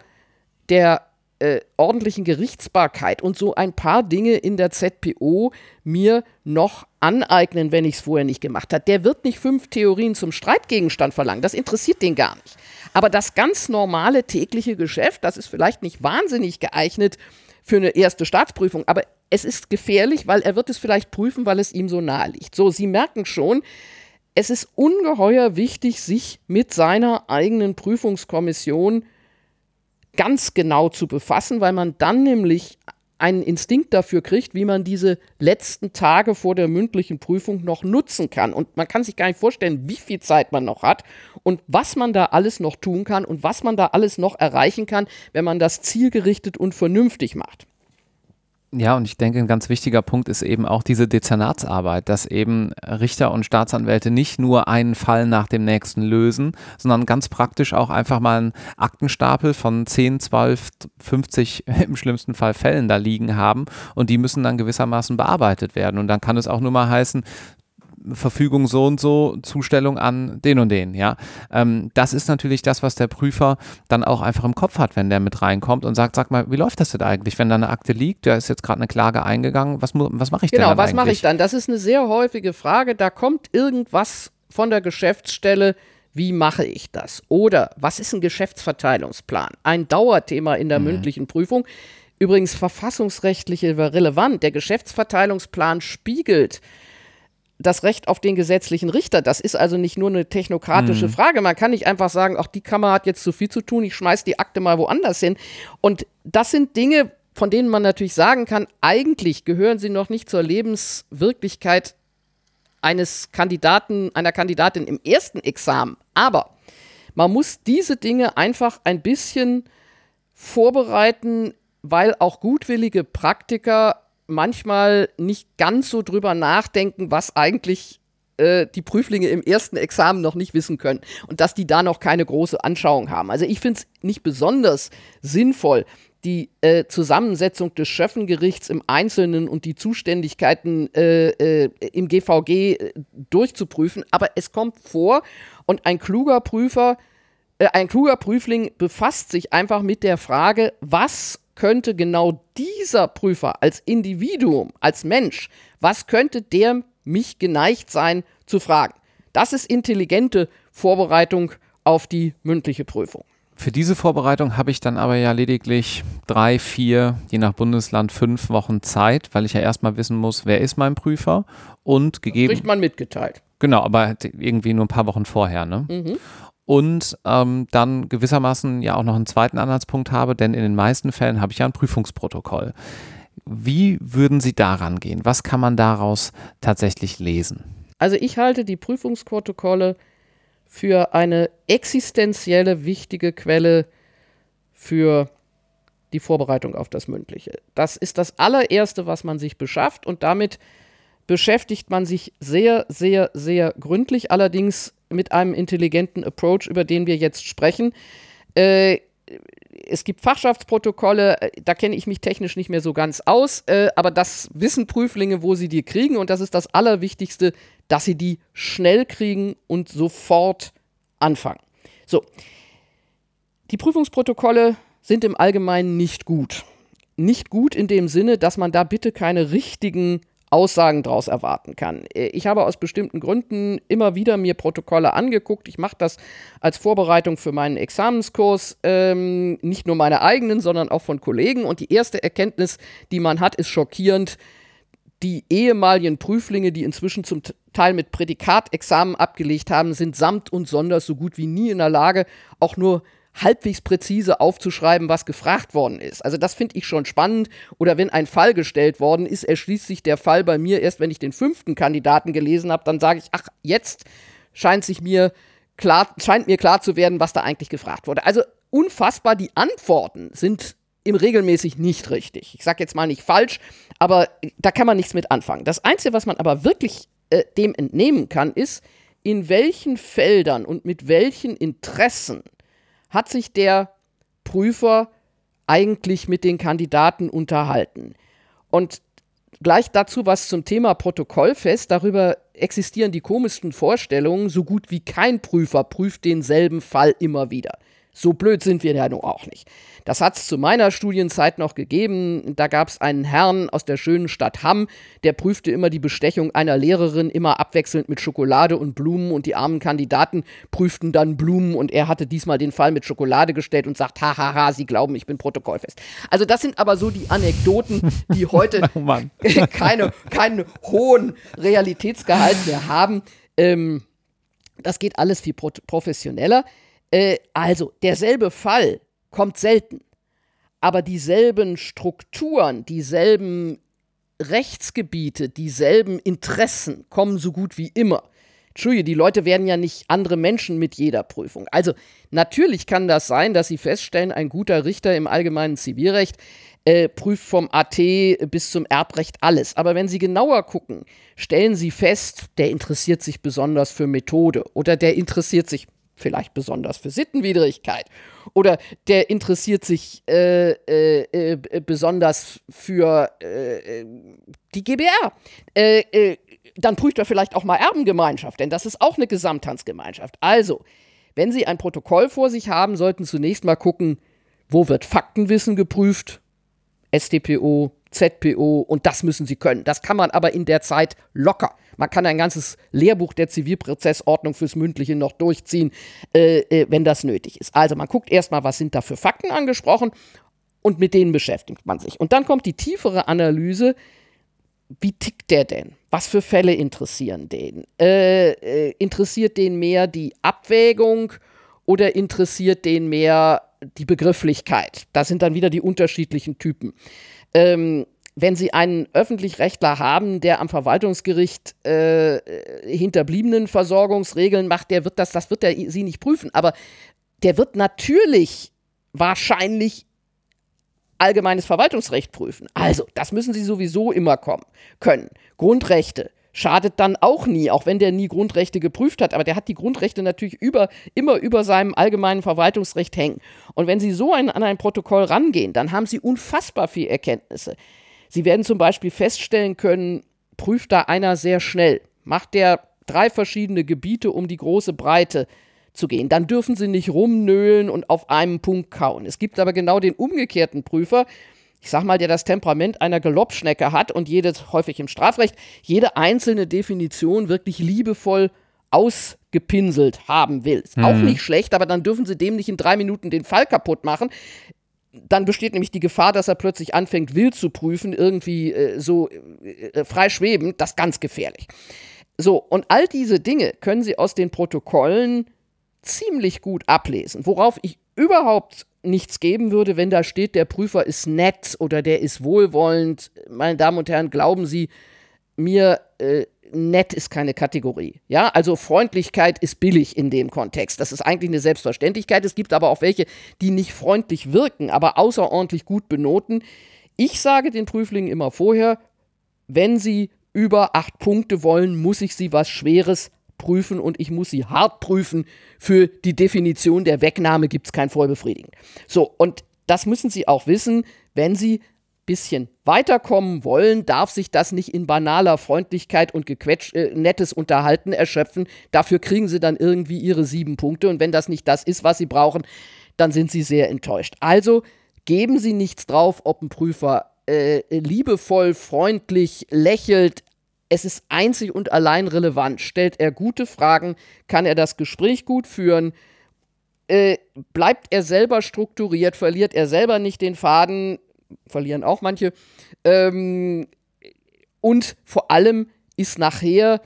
der äh, ordentlichen Gerichtsbarkeit und so ein paar Dinge in der ZPO mir noch aneignen, wenn ich es vorher nicht gemacht habe. Der wird nicht fünf Theorien zum Streitgegenstand verlangen. Das interessiert den gar nicht. Aber das ganz normale tägliche Geschäft, das ist vielleicht nicht wahnsinnig geeignet für eine erste Staatsprüfung, aber es ist gefährlich, weil er wird es vielleicht prüfen, weil es ihm so nahe liegt. So, Sie merken schon, es ist ungeheuer wichtig, sich mit seiner eigenen Prüfungskommission ganz genau zu befassen, weil man dann nämlich einen Instinkt dafür kriegt, wie man diese letzten Tage vor der mündlichen Prüfung noch nutzen kann. Und man kann sich gar nicht vorstellen, wie viel Zeit man noch hat und was man da alles noch tun kann und was man da alles noch erreichen kann, wenn man das zielgerichtet und vernünftig macht. Ja, und ich denke, ein ganz wichtiger Punkt ist eben auch diese Dezernatsarbeit, dass eben Richter und Staatsanwälte nicht nur einen Fall nach dem nächsten lösen, sondern ganz praktisch auch einfach mal einen Aktenstapel von 10, 12, 50 im schlimmsten Fall Fällen da liegen haben und die müssen dann gewissermaßen bearbeitet werden. Und dann kann es auch nur mal heißen, Verfügung so und so, Zustellung an den und den, ja. Ähm, das ist natürlich das, was der Prüfer dann auch einfach im Kopf hat, wenn der mit reinkommt und sagt, sag mal, wie läuft das denn eigentlich, wenn da eine Akte liegt, da ist jetzt gerade eine Klage eingegangen, was, was mache ich genau, denn Genau, was mache ich dann? Das ist eine sehr häufige Frage, da kommt irgendwas von der Geschäftsstelle, wie mache ich das? Oder was ist ein Geschäftsverteilungsplan? Ein Dauerthema in der mhm. mündlichen Prüfung. Übrigens verfassungsrechtlich relevant. Der Geschäftsverteilungsplan spiegelt das Recht auf den gesetzlichen Richter. Das ist also nicht nur eine technokratische mhm. Frage. Man kann nicht einfach sagen, ach, die Kammer hat jetzt zu viel zu tun, ich schmeiß die Akte mal woanders hin. Und das sind Dinge, von denen man natürlich sagen kann, eigentlich gehören sie noch nicht zur Lebenswirklichkeit eines Kandidaten, einer Kandidatin im ersten Examen. Aber man muss diese Dinge einfach ein bisschen vorbereiten, weil auch gutwillige Praktiker manchmal nicht ganz so drüber nachdenken, was eigentlich äh, die Prüflinge im ersten Examen noch nicht wissen können und dass die da noch keine große Anschauung haben. Also ich finde es nicht besonders sinnvoll, die äh, Zusammensetzung des Schöffengerichts im Einzelnen und die Zuständigkeiten äh, äh im GVG äh, durchzuprüfen, aber es kommt vor und ein kluger Prüfer, äh, ein kluger Prüfling befasst sich einfach mit der Frage, was könnte genau dieser Prüfer als Individuum, als Mensch, was könnte der mich geneigt sein zu fragen? Das ist intelligente Vorbereitung auf die mündliche Prüfung. Für diese Vorbereitung habe ich dann aber ja lediglich drei, vier, je nach Bundesland fünf Wochen Zeit, weil ich ja erstmal wissen muss, wer ist mein Prüfer und gegeben. Das kriegt man mitgeteilt. Genau, aber irgendwie nur ein paar Wochen vorher. Ne? Mhm und ähm, dann gewissermaßen ja auch noch einen zweiten Anhaltspunkt habe, denn in den meisten Fällen habe ich ja ein Prüfungsprotokoll. Wie würden Sie daran gehen? Was kann man daraus tatsächlich lesen? Also ich halte die Prüfungsprotokolle für eine existenzielle wichtige Quelle für die Vorbereitung auf das Mündliche. Das ist das allererste, was man sich beschafft und damit beschäftigt man sich sehr, sehr, sehr gründlich, allerdings mit einem intelligenten Approach, über den wir jetzt sprechen. Äh, es gibt Fachschaftsprotokolle, äh, da kenne ich mich technisch nicht mehr so ganz aus, äh, aber das wissen Prüflinge, wo sie die kriegen und das ist das Allerwichtigste, dass sie die schnell kriegen und sofort anfangen. So, die Prüfungsprotokolle sind im Allgemeinen nicht gut. Nicht gut in dem Sinne, dass man da bitte keine richtigen Aussagen daraus erwarten kann. Äh, ich habe aus bestimmten Gründen immer wieder mir Protokolle angeguckt. Ich mache das als Vorbereitung für meinen Examenskurs, ähm, nicht nur meine eigenen, sondern auch von Kollegen. Und die erste Erkenntnis, die man hat, ist schockierend. Die ehemaligen Prüflinge, die inzwischen zum Teil mit Prädikatexamen abgelegt haben, sind samt und sonders so gut wie nie in der Lage, auch nur halbwegs präzise aufzuschreiben, was gefragt worden ist. Also das finde ich schon spannend. Oder wenn ein Fall gestellt worden ist, erschließt sich der Fall bei mir erst, wenn ich den fünften Kandidaten gelesen habe, dann sage ich, ach, jetzt scheint sich mir klar, scheint mir klar zu werden, was da eigentlich gefragt wurde. Also unfassbar, die Antworten sind im regelmäßig nicht richtig. Ich sage jetzt mal nicht falsch, aber da kann man nichts mit anfangen. Das Einzige, was man aber wirklich äh, dem entnehmen kann, ist, in welchen Feldern und mit welchen Interessen hat sich der Prüfer eigentlich mit den Kandidaten unterhalten. Und gleich dazu was zum Thema Protokollfest. Darüber existieren die komischsten Vorstellungen. So gut wie kein Prüfer prüft denselben Fall immer wieder. So blöd sind wir ja nun auch nicht. Das hat es zu meiner Studienzeit noch gegeben. Da gab es einen Herrn aus der schönen Stadt Hamm, der prüfte immer die Bestechung einer Lehrerin immer abwechselnd mit Schokolade und Blumen und die armen Kandidaten prüften dann Blumen und er hatte diesmal den Fall mit Schokolade gestellt und sagt, hahaha, Sie glauben, ich bin protokollfest. Also das sind aber so die Anekdoten, die heute oh keine, keinen hohen Realitätsgehalt mehr haben. Ähm, das geht alles viel professioneller. Äh, also, derselbe Fall kommt selten. Aber dieselben Strukturen, dieselben Rechtsgebiete, dieselben Interessen kommen so gut wie immer. Entschuldige, die Leute werden ja nicht andere Menschen mit jeder Prüfung. Also natürlich kann das sein, dass sie feststellen, ein guter Richter im allgemeinen Zivilrecht äh, prüft vom AT bis zum Erbrecht alles. Aber wenn Sie genauer gucken, stellen Sie fest, der interessiert sich besonders für Methode oder der interessiert sich vielleicht besonders für Sittenwidrigkeit. Oder der interessiert sich äh, äh, äh, besonders für äh, die GBR. Äh, äh, dann prüft er vielleicht auch mal Erbengemeinschaft, denn das ist auch eine Gesamthandsgemeinschaft. Also, wenn Sie ein Protokoll vor sich haben, sollten zunächst mal gucken, wo wird Faktenwissen geprüft? StPO, ZPO und das müssen Sie können. Das kann man aber in der Zeit locker. Man kann ein ganzes Lehrbuch der Zivilprozessordnung fürs Mündliche noch durchziehen, äh, äh, wenn das nötig ist. Also man guckt erstmal, was sind da für Fakten angesprochen und mit denen beschäftigt man sich. Und dann kommt die tiefere Analyse, wie tickt der denn? Was für Fälle interessieren den? Äh, äh, interessiert den mehr die Abwägung oder interessiert den mehr die Begrifflichkeit? Das sind dann wieder die unterschiedlichen Typen. Ähm, wenn Sie einen Öffentlich-Rechtler haben, der am Verwaltungsgericht äh, hinterbliebenen Versorgungsregeln macht, der wird das, das wird er Sie nicht prüfen. Aber der wird natürlich wahrscheinlich allgemeines Verwaltungsrecht prüfen. Also, das müssen Sie sowieso immer kommen können. Grundrechte schadet dann auch nie, auch wenn der nie Grundrechte geprüft hat. Aber der hat die Grundrechte natürlich über, immer über seinem allgemeinen Verwaltungsrecht hängen. Und wenn Sie so ein, an ein Protokoll rangehen, dann haben Sie unfassbar viel Erkenntnisse. Sie werden zum Beispiel feststellen können, prüft da einer sehr schnell, macht der drei verschiedene Gebiete, um die große Breite zu gehen. Dann dürfen Sie nicht rumnöhlen und auf einem Punkt kauen. Es gibt aber genau den umgekehrten Prüfer, ich sag mal, der das Temperament einer Galoppschnecke hat und jedes, häufig im Strafrecht, jede einzelne Definition wirklich liebevoll ausgepinselt haben will. Ist mhm. auch nicht schlecht, aber dann dürfen sie dem nicht in drei Minuten den Fall kaputt machen dann besteht nämlich die Gefahr, dass er plötzlich anfängt, wild zu prüfen, irgendwie äh, so äh, äh, frei schwebend. Das ist ganz gefährlich. So, und all diese Dinge können Sie aus den Protokollen ziemlich gut ablesen. Worauf ich überhaupt nichts geben würde, wenn da steht, der Prüfer ist nett oder der ist wohlwollend. Meine Damen und Herren, glauben Sie, mir, äh, nett ist keine Kategorie. Ja, also Freundlichkeit ist billig in dem Kontext. Das ist eigentlich eine Selbstverständlichkeit. Es gibt aber auch welche, die nicht freundlich wirken, aber außerordentlich gut benoten. Ich sage den Prüflingen immer vorher, wenn sie über acht Punkte wollen, muss ich sie was Schweres prüfen und ich muss sie hart prüfen. Für die Definition der Wegnahme gibt es kein Vollbefriedigen. So, und das müssen Sie auch wissen, wenn Sie bisschen weiterkommen wollen, darf sich das nicht in banaler Freundlichkeit und äh, nettes Unterhalten erschöpfen. Dafür kriegen sie dann irgendwie ihre sieben Punkte und wenn das nicht das ist, was sie brauchen, dann sind sie sehr enttäuscht. Also geben Sie nichts drauf, ob ein Prüfer äh, liebevoll, freundlich, lächelt. Es ist einzig und allein relevant. Stellt er gute Fragen, kann er das Gespräch gut führen, äh, bleibt er selber strukturiert, verliert er selber nicht den Faden, verlieren auch manche. Ähm, und vor allem ist nachher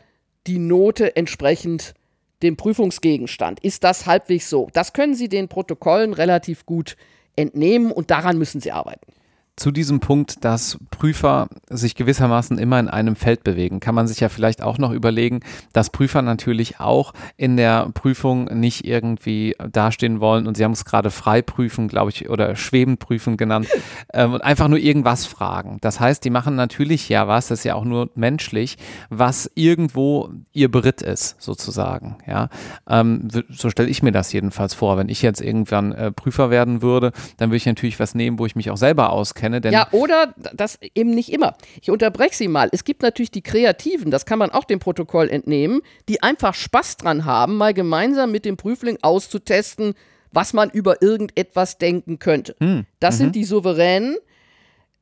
die Note entsprechend dem Prüfungsgegenstand. Ist das halbwegs so? Das können Sie den Protokollen relativ gut entnehmen und daran müssen Sie arbeiten zu diesem Punkt, dass Prüfer sich gewissermaßen immer in einem Feld bewegen, kann man sich ja vielleicht auch noch überlegen, dass Prüfer natürlich auch in der Prüfung nicht irgendwie dastehen wollen und Sie haben es gerade Freiprüfen, glaube ich, oder Schwebenprüfen genannt ähm, und einfach nur irgendwas fragen. Das heißt, die machen natürlich ja was, das ist ja auch nur menschlich, was irgendwo ihr Beritt ist, sozusagen. Ja, ähm, so stelle ich mir das jedenfalls vor. Wenn ich jetzt irgendwann äh, Prüfer werden würde, dann würde ich natürlich was nehmen, wo ich mich auch selber auskenne kenne. Denn ja, oder das eben nicht immer. Ich unterbreche Sie mal. Es gibt natürlich die Kreativen, das kann man auch dem Protokoll entnehmen, die einfach Spaß dran haben, mal gemeinsam mit dem Prüfling auszutesten, was man über irgendetwas denken könnte. Hm. Das mhm. sind die Souveränen,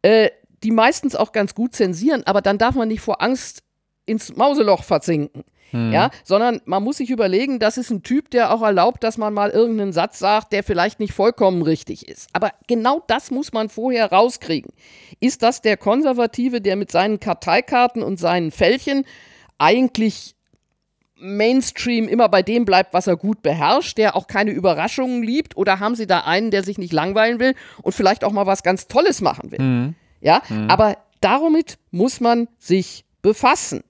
äh, die meistens auch ganz gut zensieren, aber dann darf man nicht vor Angst ins Mauseloch versinken. Hm. Ja, sondern man muss sich überlegen, das ist ein Typ, der auch erlaubt, dass man mal irgendeinen Satz sagt, der vielleicht nicht vollkommen richtig ist. Aber genau das muss man vorher rauskriegen. Ist das der Konservative, der mit seinen Karteikarten und seinen Fällchen eigentlich Mainstream immer bei dem bleibt, was er gut beherrscht, der auch keine Überraschungen liebt? Oder haben Sie da einen, der sich nicht langweilen will und vielleicht auch mal was ganz Tolles machen will? Mhm. Ja, mhm. aber damit muss man sich befassen.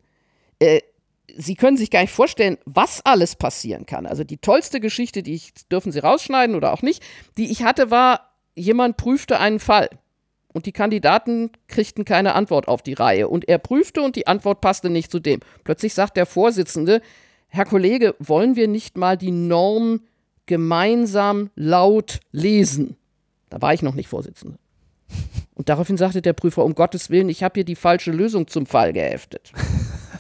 Äh, Sie können sich gar nicht vorstellen, was alles passieren kann. Also die tollste Geschichte, die ich, dürfen Sie rausschneiden oder auch nicht, die ich hatte, war, jemand prüfte einen Fall. Und die Kandidaten kriegten keine Antwort auf die Reihe. Und er prüfte und die Antwort passte nicht zu dem. Plötzlich sagt der Vorsitzende, Herr Kollege, wollen wir nicht mal die Norm gemeinsam laut lesen? Da war ich noch nicht Vorsitzende. Und daraufhin sagte der Prüfer, um Gottes Willen, ich habe hier die falsche Lösung zum Fall geheftet.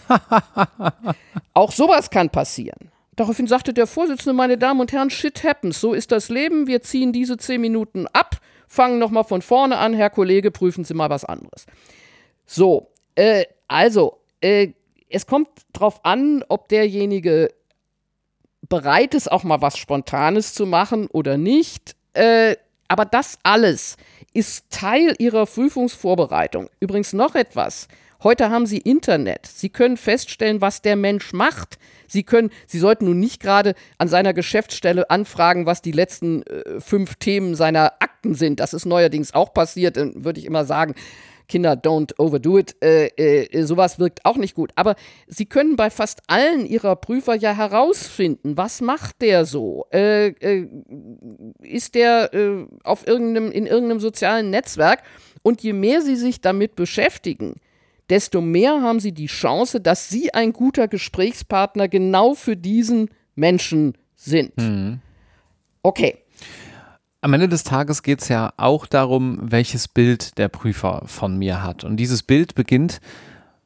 Auch sowas kann passieren. Daraufhin sagte der Vorsitzende, meine Damen und Herren, shit happens. So ist das Leben. Wir ziehen diese zehn Minuten ab, fangen nochmal von vorne an. Herr Kollege, prüfen Sie mal was anderes. So, äh, also, äh, es kommt drauf an, ob derjenige bereit ist, auch mal was Spontanes zu machen oder nicht. Äh, aber das alles ist Teil ihrer Prüfungsvorbereitung. Übrigens noch etwas. Heute haben Sie Internet. Sie können feststellen, was der Mensch macht. Sie können, Sie sollten nun nicht gerade an seiner Geschäftsstelle anfragen, was die letzten äh, fünf Themen seiner Akten sind. Das ist neuerdings auch passiert, dann würde ich immer sagen. Kinder, don't overdo it. Äh, äh, sowas wirkt auch nicht gut. Aber Sie können bei fast allen Ihrer Prüfer ja herausfinden, was macht der so? Äh, äh ist der äh, auf irgendeinem, in irgendeinem sozialen Netzwerk? Und je mehr Sie sich damit beschäftigen, desto mehr haben sie die Chance, dass sie ein guter Gesprächspartner genau für diesen Menschen sind. Mhm. Okay. Am Ende des Tages geht es ja auch darum, welches Bild der Prüfer von mir hat. Und dieses Bild beginnt,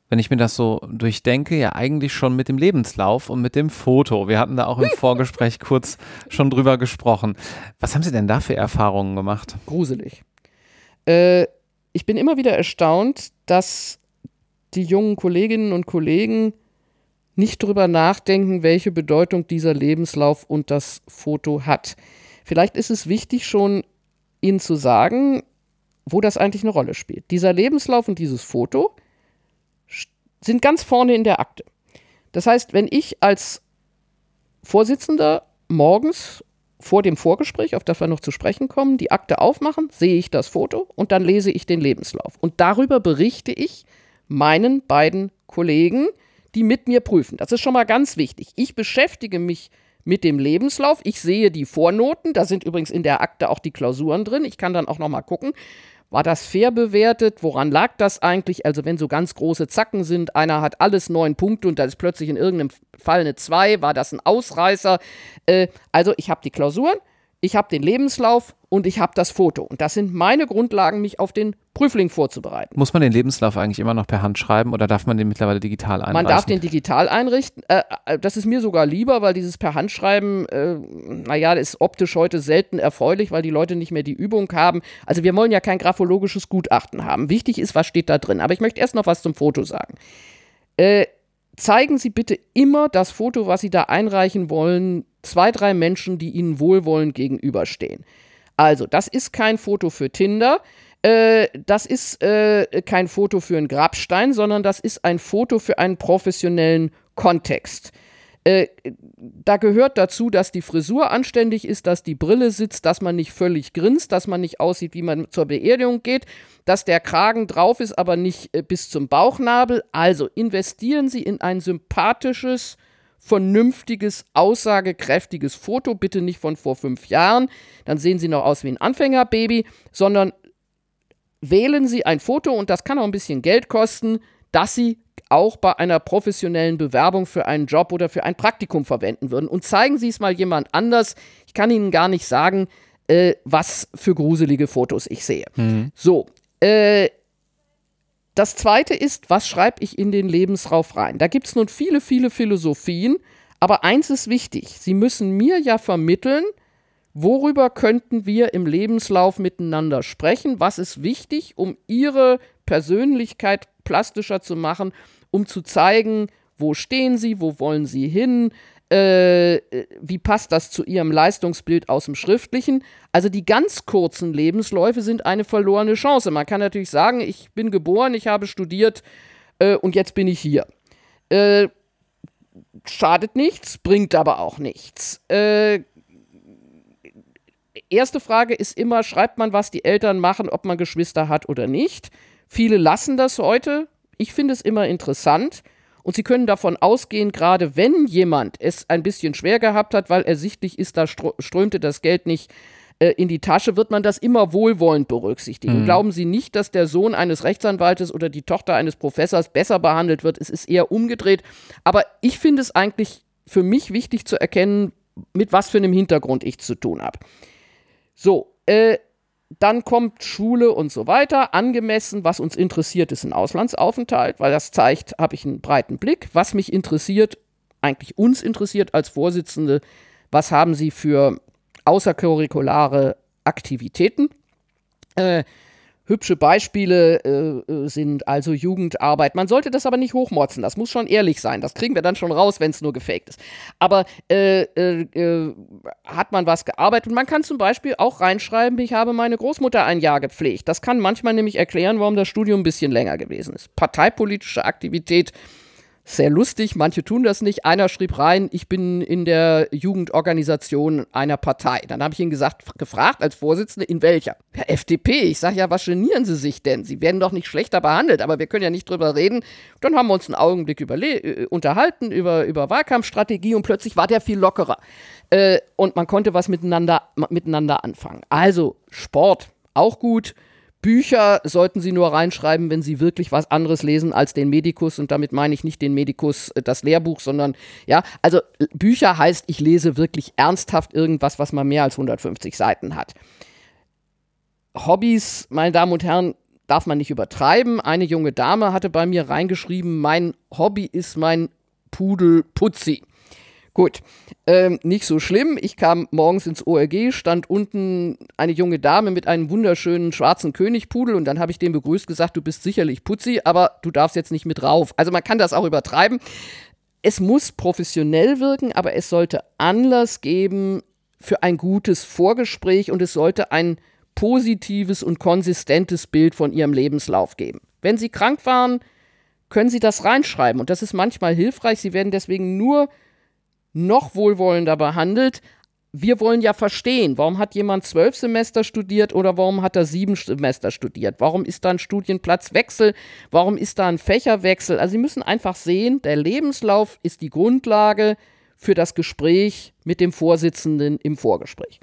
wenn ich mir das so durchdenke, ja eigentlich schon mit dem Lebenslauf und mit dem Foto. Wir hatten da auch im Vorgespräch kurz schon drüber gesprochen. Was haben Sie denn da für Erfahrungen gemacht? Gruselig. Äh, ich bin immer wieder erstaunt, dass die jungen Kolleginnen und Kollegen nicht drüber nachdenken, welche Bedeutung dieser Lebenslauf und das Foto hat. Vielleicht ist es wichtig, schon Ihnen zu sagen, wo das eigentlich eine Rolle spielt. Dieser Lebenslauf und dieses Foto sind ganz vorne in der Akte. Das heißt, wenn ich als Vorsitzender morgens vor dem Vorgespräch, auf das wir noch zu sprechen kommen, die Akte aufmachen, sehe ich das Foto und dann lese ich den Lebenslauf. Und darüber berichte ich, meinen beiden Kollegen, die mit mir prüfen. Das ist schon mal ganz wichtig. Ich beschäftige mich mit dem Lebenslauf. Ich sehe die Vornoten. Da sind übrigens in der Akte auch die Klausuren drin. Ich kann dann auch noch mal gucken. War das fair bewertet? Woran lag das eigentlich? Also, wenn so ganz große Zacken sind, einer hat alles neun Punkte und da ist plötzlich in irgendeinem Fall eine zwei, war das ein Ausreißer? Äh, also, ich habe die Klausuren, ich habe den Lebenslauf und ich habe das Foto. Und das sind meine Grundlagen, mich auf den Prüfling vorzubereiten. Muss man den Lebenslauf eigentlich immer noch per Hand schreiben oder darf man den mittlerweile digital einrichten? Man darf den digital einrichten. Äh, äh, das ist mir sogar lieber, weil dieses per Hand schreiben, äh, naja, ist optisch heute selten erfreulich, weil die Leute nicht mehr die Übung haben. Also wir wollen ja kein graphologisches Gutachten haben. Wichtig ist, was steht da drin. Aber ich möchte erst noch was zum Foto sagen. Äh, zeigen Sie bitte immer das Foto, was Sie da einreichen wollen, zwei, drei Menschen, die Ihnen wohlwollend gegenüberstehen. Also, das ist kein Foto für Tinder. Äh, das ist äh, kein Foto für einen Grabstein, sondern das ist ein Foto für einen professionellen Kontext. Äh, da gehört dazu, dass die Frisur anständig ist, dass die Brille sitzt, dass man nicht völlig grinst, dass man nicht aussieht, wie man zur Beerdigung geht, dass der Kragen drauf ist, aber nicht äh, bis zum Bauchnabel. Also investieren Sie in ein sympathisches, vernünftiges, aussagekräftiges Foto, bitte nicht von vor fünf Jahren, dann sehen Sie noch aus wie ein Anfängerbaby, sondern wählen Sie ein Foto und das kann auch ein bisschen Geld kosten, das Sie auch bei einer professionellen Bewerbung für einen Job oder für ein Praktikum verwenden würden. Und zeigen Sie es mal jemand anders. Ich kann Ihnen gar nicht sagen, äh, was für gruselige Fotos ich sehe. Mhm. So, äh, das zweite ist, was schreibe ich in den Lebensraum rein? Da gibt es nun viele, viele Philosophien, aber eins ist wichtig: Sie müssen mir ja vermitteln, worüber könnten wir im Lebenslauf miteinander sprechen? Was ist wichtig, um Ihre Persönlichkeit plastischer zu machen, um zu zeigen, wo stehen Sie, wo wollen Sie hin, äh, wie passt das zu ihrem Leistungsbild aus dem Schriftlichen? Also die ganz kurzen Lebensläufe sind eine verlorene Chance. Man kann natürlich sagen, ich bin geboren, ich habe studiert äh, und jetzt bin ich hier. Äh, schadet nichts, bringt aber auch nichts. Äh, erste Frage ist immer, schreibt man, was die Eltern machen, ob man Geschwister hat oder nicht? Viele lassen das heute. Ich finde es immer interessant. Und Sie können davon ausgehen, gerade wenn jemand es ein bisschen schwer gehabt hat, weil ersichtlich ist, da strömte das Geld nicht äh, in die Tasche, wird man das immer wohlwollend berücksichtigen. Mhm. Glauben Sie nicht, dass der Sohn eines Rechtsanwaltes oder die Tochter eines Professors besser behandelt wird. Es ist eher umgedreht. Aber ich finde es eigentlich für mich wichtig zu erkennen, mit was für einem Hintergrund ich zu tun habe. So, äh, dann kommt Schule und so weiter, angemessen. Was uns interessiert, ist ein Auslandsaufenthalt, weil das zeigt, habe ich einen breiten Blick. Was mich interessiert, eigentlich uns interessiert als Vorsitzende, was haben Sie für außercurriculare Aktivitäten? Äh, Hübsche Beispiele äh, äh, sind also Jugendarbeit. Man sollte das aber nicht hochmotzen. Das muss schon ehrlich sein. Das kriegen wir dann schon raus, wenn es nur gefaked ist. Aber äh, äh, äh, hat man was gearbeitet? Man kann zum Beispiel auch reinschreiben, ich habe meine Großmutter ein Jahr gepflegt. Das kann manchmal nämlich erklären, warum das Studium ein bisschen länger gewesen ist. Parteipolitische Aktivität sehr lustig, manche tun das nicht. Einer schrieb rein, ich bin in der Jugendorganisation einer Partei. Dann habe ich ihn gesagt, gefragt als Vorsitzende, in welcher? Ja, FDP. Ich sage ja, was genieren Sie sich denn? Sie werden doch nicht schlechter behandelt, aber wir können ja nicht drüber reden. Dann haben wir uns einen Augenblick äh, unterhalten über, über Wahlkampfstrategie und plötzlich war der viel lockerer. Äh, und man konnte was miteinander, miteinander anfangen. Also Sport, auch gut. Bücher sollten Sie nur reinschreiben, wenn Sie wirklich was anderes lesen als den Medikus. Und damit meine ich nicht den Medikus, äh, das Lehrbuch, sondern ja, also Bücher heißt, ich lese wirklich ernsthaft irgendwas, was mal mehr als 150 Seiten hat. Hobbys, meine Damen und Herren, darf man nicht übertreiben. Eine junge Dame hatte bei mir reingeschrieben, mein Hobby ist mein Pudel Putzi. Gut, ähm, nicht so schlimm. Ich kam morgens ins ORG, stand unten eine junge Dame mit einem wunderschönen schwarzen Königpudel und dann habe ich den begrüßt, gesagt, du bist sicherlich Putzi, aber du darfst jetzt nicht mit rauf. Also man kann das auch übertreiben. Es muss professionell wirken, aber es sollte Anlass geben für ein gutes Vorgespräch und es sollte ein positives und konsistentes Bild von ihrem Lebenslauf geben. Wenn sie krank waren, können sie das reinschreiben und das ist manchmal hilfreich. Sie werden deswegen nur noch wohlwollender behandelt, wir wollen ja verstehen, warum hat jemand zwölf Semester studiert oder warum hat er sieben Semester studiert? Warum ist da ein Studienplatzwechsel? Warum ist da ein Fächerwechsel? Also Sie müssen einfach sehen, der Lebenslauf ist die Grundlage für das Gespräch mit dem Vorsitzenden im Vorgespräch.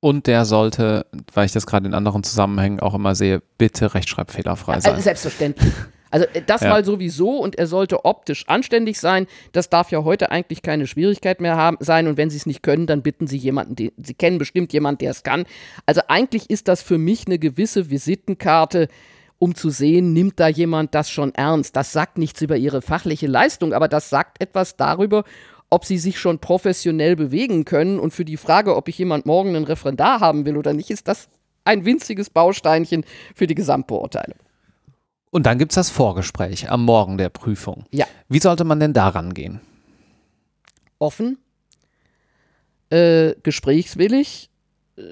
Und der sollte, weil ich das gerade in anderen Zusammenhängen auch immer sehe, bitte rechtschreibfehlerfrei sein. Also selbstverständlich. Also äh, das ja. mal sowieso und er sollte optisch anständig sein. Das darf ja heute eigentlich keine Schwierigkeit mehr haben, sein. Und wenn Sie es nicht können, dann bitten Sie jemanden, den, Sie kennen bestimmt jemanden, der es kann. Also eigentlich ist das für mich eine gewisse Visitenkarte, um zu sehen, nimmt da jemand das schon ernst. Das sagt nichts über Ihre fachliche Leistung, aber das sagt etwas darüber, ob sie sich schon professionell bewegen können. Und für die Frage, ob ich jemand morgen einen Referendar haben will oder nicht, ist das ein winziges Bausteinchen für die Gesamtbeurteilung. Und dann gibt es das Vorgespräch am Morgen der Prüfung. Ja. Wie sollte man denn daran gehen? Offen, äh, gesprächswillig, äh,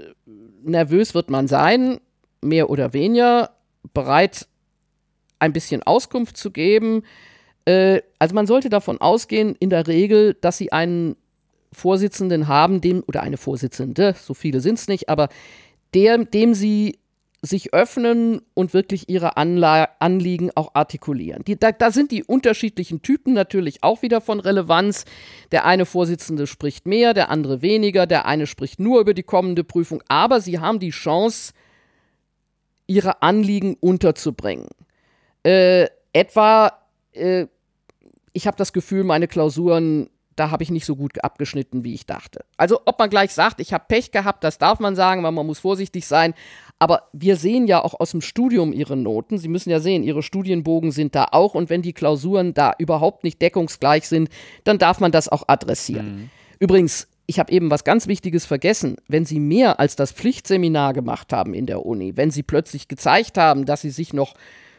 nervös wird man sein, mehr oder weniger, bereit, ein bisschen Auskunft zu geben. Äh, also man sollte davon ausgehen, in der Regel, dass sie einen Vorsitzenden haben, dem, oder eine Vorsitzende, so viele sind es nicht, aber der, dem sie sich öffnen und wirklich ihre Anla Anliegen auch artikulieren. Die, da, da, sind die unterschiedlichen Typen natürlich auch wieder von Relevanz. Der eine Vorsitzende spricht mehr, der andere weniger, der eine spricht nur über die kommende Prüfung, aber sie haben die Chance, ihre Anliegen unterzubringen. Äh, etwa, äh, ich habe das Gefühl, meine Klausuren da habe ich nicht so gut abgeschnitten, wie ich dachte. Also ob man gleich sagt, ich habe Pech gehabt, das darf man sagen, weil man muss vorsichtig sein. Aber wir sehen ja auch aus dem Studium ihre Noten. Sie müssen ja sehen, ihre Studienbogen sind da auch. Und wenn die Klausuren da überhaupt nicht deckungsgleich sind, dann darf man das auch adressieren. Mhm. Übrigens, ich habe eben was ganz Wichtiges vergessen. Wenn Sie mehr als das Pflichtseminar gemacht haben in der Uni, wenn Sie plötzlich gezeigt haben, dass Sie sich noch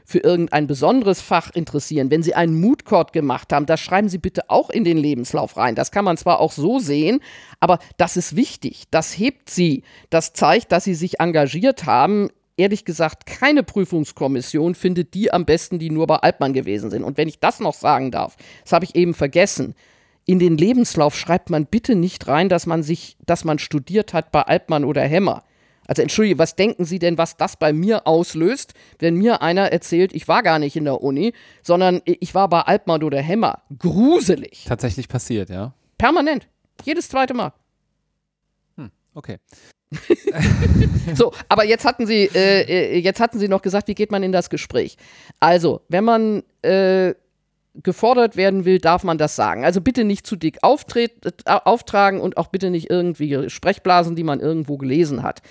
für irgendein besonderes Fach interessieren, wenn Sie einen Moodcourt gemacht haben, das schreiben Sie bitte auch in den Lebenslauf rein. Das kann man zwar auch so sehen, aber das ist wichtig. Das hebt Sie. Das zeigt, dass Sie sich engagiert haben. Ehrlich gesagt, keine Prüfungskommission findet die am besten, die nur bei Altmann gewesen sind. Und wenn ich das noch sagen darf, das habe ich eben vergessen. In den Lebenslauf schreibt man bitte nicht rein, dass man sich, dass man studiert hat bei Altmann oder Hemmer. Also entschuldige, was denken Sie denn, was das bei mir auslöst, wenn mir einer erzählt, ich war gar nicht in der Uni, sondern ich war bei Altmann oder Hemmer. Gruselig. Tatsächlich passiert, ja. Permanent. Jedes zweite Mal. Hm, okay. so, aber jetzt hatten Sie, äh, äh, jetzt hatten Sie noch gesagt, wie geht man in das Gespräch? Also, wenn man äh, gefordert werden will, darf man das sagen. Also bitte nicht zu dick äh, auftragen und auch bitte nicht irgendwie Sprechblasen, die man irgendwo gelesen hat.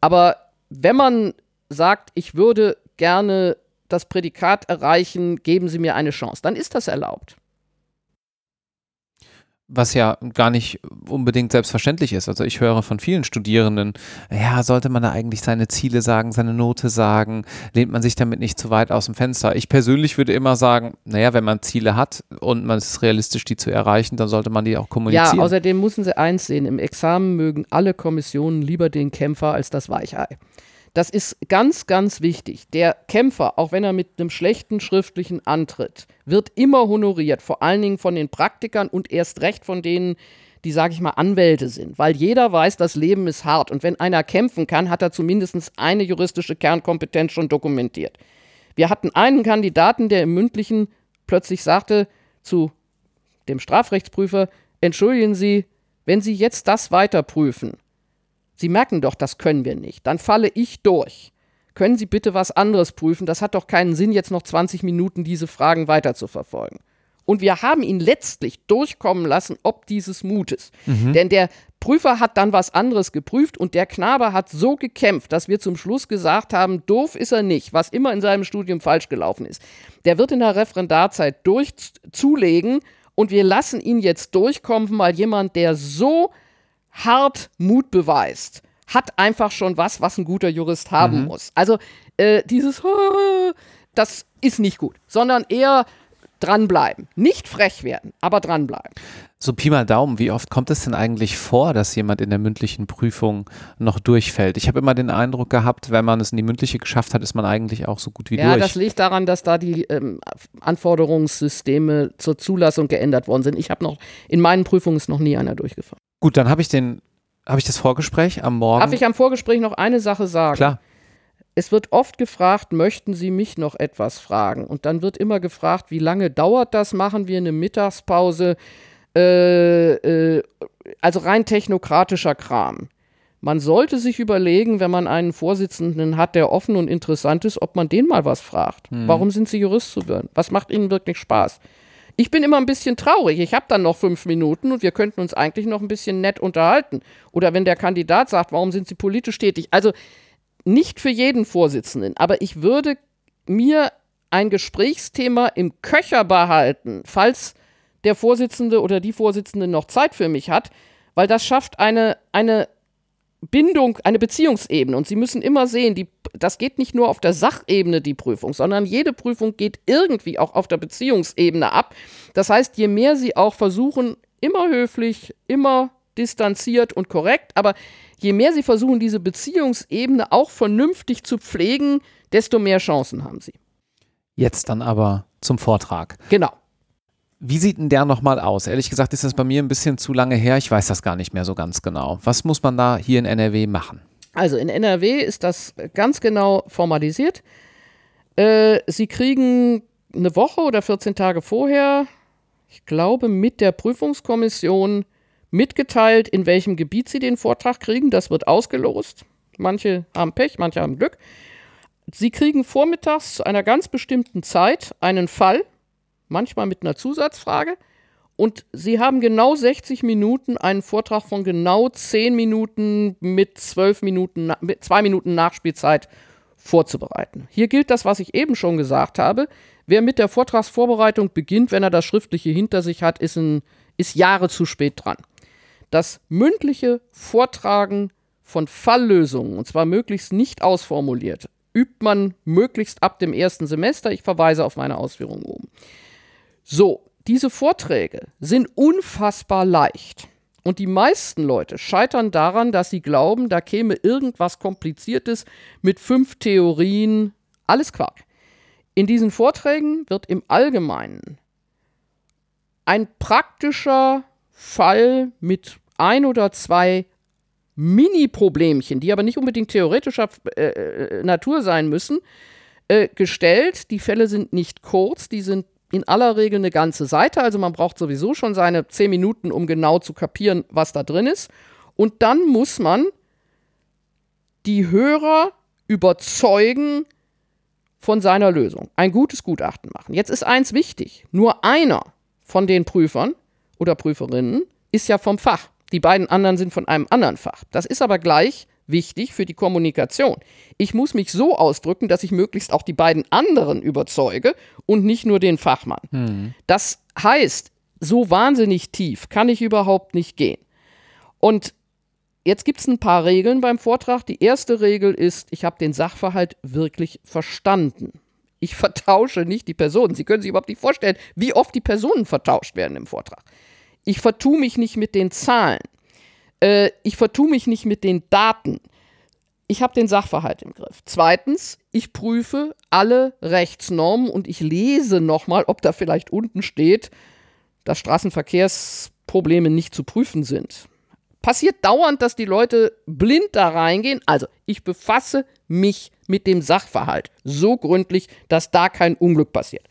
Aber wenn man sagt, ich würde gerne das Prädikat erreichen, geben Sie mir eine Chance, dann ist das erlaubt. Was ja gar nicht unbedingt selbstverständlich ist. Also ich höre von vielen Studierenden, ja, sollte man da eigentlich seine Ziele sagen, seine Note sagen, lehnt man sich damit nicht zu weit aus dem Fenster. Ich persönlich würde immer sagen, naja, wenn man Ziele hat und man ist realistisch, die zu erreichen, dann sollte man die auch kommunizieren. Ja, außerdem müssen Sie eins sehen, im Examen mögen alle Kommissionen lieber den Kämpfer als das Weichei. Das ist ganz, ganz wichtig. Der Kämpfer, auch wenn er mit einem schlechten schriftlichen antritt, wird immer honoriert, vor allen Dingen von den Praktikern und erst recht von denen, die, sage ich mal, Anwälte sind. Weil jeder weiß, das Leben ist hart. Und wenn einer kämpfen kann, hat er zumindest eine juristische Kernkompetenz schon dokumentiert. Wir hatten einen Kandidaten, der im mündlichen plötzlich sagte zu dem Strafrechtsprüfer, entschuldigen Sie, wenn Sie jetzt das weiterprüfen, Sie merken doch, das können wir nicht. Dann falle ich durch. Können Sie bitte was anderes prüfen? Das hat doch keinen Sinn, jetzt noch 20 Minuten diese Fragen weiter zu verfolgen. Und wir haben ihn letztlich durchkommen lassen, ob dieses Mutes. Mhm. Denn der Prüfer hat dann was anderes geprüft und der Knabe hat so gekämpft, dass wir zum Schluss gesagt haben, doof ist er nicht, was immer in seinem Studium falsch gelaufen ist. Der wird in der Referendarzeit durchzulegen und wir lassen ihn jetzt durchkommen, weil jemand, der so hart Mut beweist, hat einfach schon was, was ein guter Jurist haben mhm. muss. Also äh, dieses, das ist nicht gut, sondern eher dranbleiben. Nicht frech werden, aber dranbleiben. So Pi mal Daumen, wie oft kommt es denn eigentlich vor, dass jemand in der mündlichen Prüfung noch durchfällt? Ich habe immer den Eindruck gehabt, wenn man es in die mündliche geschafft hat, ist man eigentlich auch so gut wie ja, durch. Ja, das liegt daran, dass da die ähm, Anforderungssysteme zur Zulassung geändert worden sind. Ich habe noch, in meinen Prüfungen ist noch nie einer durchgefahren. Gut, dann habe ich den habe ich das Vorgespräch am Morgen? Darf ich am Vorgespräch noch eine Sache sagen? Klar. Es wird oft gefragt, möchten Sie mich noch etwas fragen? Und dann wird immer gefragt, wie lange dauert das? Machen wir eine Mittagspause? Äh, äh, also rein technokratischer Kram. Man sollte sich überlegen, wenn man einen Vorsitzenden hat, der offen und interessant ist, ob man den mal was fragt. Mhm. Warum sind Sie Jurist zu werden? Was macht Ihnen wirklich Spaß? Ich bin immer ein bisschen traurig. Ich habe dann noch fünf Minuten und wir könnten uns eigentlich noch ein bisschen nett unterhalten. Oder wenn der Kandidat sagt, warum sind Sie politisch tätig? Also nicht für jeden Vorsitzenden, aber ich würde mir ein Gesprächsthema im Köcher behalten, falls der Vorsitzende oder die Vorsitzende noch Zeit für mich hat, weil das schafft eine, eine Bindung, eine Beziehungsebene. Und Sie müssen immer sehen, die, das geht nicht nur auf der Sachebene, die Prüfung, sondern jede Prüfung geht irgendwie auch auf der Beziehungsebene ab. Das heißt, je mehr Sie auch versuchen, immer höflich, immer distanziert und korrekt, aber je mehr Sie versuchen, diese Beziehungsebene auch vernünftig zu pflegen, desto mehr Chancen haben Sie. Jetzt dann aber zum Vortrag. Genau. Wie sieht denn der nochmal aus? Ehrlich gesagt ist das bei mir ein bisschen zu lange her. Ich weiß das gar nicht mehr so ganz genau. Was muss man da hier in NRW machen? Also in NRW ist das ganz genau formalisiert. Äh, Sie kriegen eine Woche oder 14 Tage vorher, ich glaube, mit der Prüfungskommission mitgeteilt, in welchem Gebiet Sie den Vortrag kriegen. Das wird ausgelost. Manche haben Pech, manche haben Glück. Sie kriegen vormittags zu einer ganz bestimmten Zeit einen Fall manchmal mit einer Zusatzfrage. Und Sie haben genau 60 Minuten einen Vortrag von genau 10 Minuten mit 12 Minuten, mit 2 Minuten Nachspielzeit vorzubereiten. Hier gilt das, was ich eben schon gesagt habe. Wer mit der Vortragsvorbereitung beginnt, wenn er das Schriftliche hinter sich hat, ist, ein, ist Jahre zu spät dran. Das mündliche Vortragen von Falllösungen, und zwar möglichst nicht ausformuliert, übt man möglichst ab dem ersten Semester. Ich verweise auf meine Ausführungen oben. So, diese Vorträge sind unfassbar leicht. Und die meisten Leute scheitern daran, dass sie glauben, da käme irgendwas Kompliziertes mit fünf Theorien. Alles Quark. In diesen Vorträgen wird im Allgemeinen ein praktischer Fall mit ein oder zwei Mini-Problemchen, die aber nicht unbedingt theoretischer äh, äh, Natur sein müssen, äh, gestellt. Die Fälle sind nicht kurz, die sind in aller Regel eine ganze Seite. Also man braucht sowieso schon seine zehn Minuten, um genau zu kapieren, was da drin ist. Und dann muss man die Hörer überzeugen von seiner Lösung. Ein gutes Gutachten machen. Jetzt ist eins wichtig. Nur einer von den Prüfern oder Prüferinnen ist ja vom Fach. Die beiden anderen sind von einem anderen Fach. Das ist aber gleich wichtig für die Kommunikation. Ich muss mich so ausdrücken, dass ich möglichst auch die beiden anderen überzeuge und nicht nur den Fachmann. Mhm. Das heißt, so wahnsinnig tief kann ich überhaupt nicht gehen. Und jetzt gibt es ein paar Regeln beim Vortrag. Die erste Regel ist, ich habe den Sachverhalt wirklich verstanden. Ich vertausche nicht die Personen. Sie können sich überhaupt nicht vorstellen, wie oft die Personen vertauscht werden im Vortrag. Ich vertue mich nicht mit den Zahlen. Äh, ich vertue mich nicht mit den Daten. Ich habe den Sachverhalt im Griff. Zweitens, ich prüfe alle Rechtsnormen und ich lese nochmal, ob da vielleicht unten steht, dass Straßenverkehrsprobleme nicht zu prüfen sind. Passiert dauernd, dass die Leute blind da reingehen. Also, ich befasse mich mit dem Sachverhalt so gründlich, dass da kein Unglück passiert.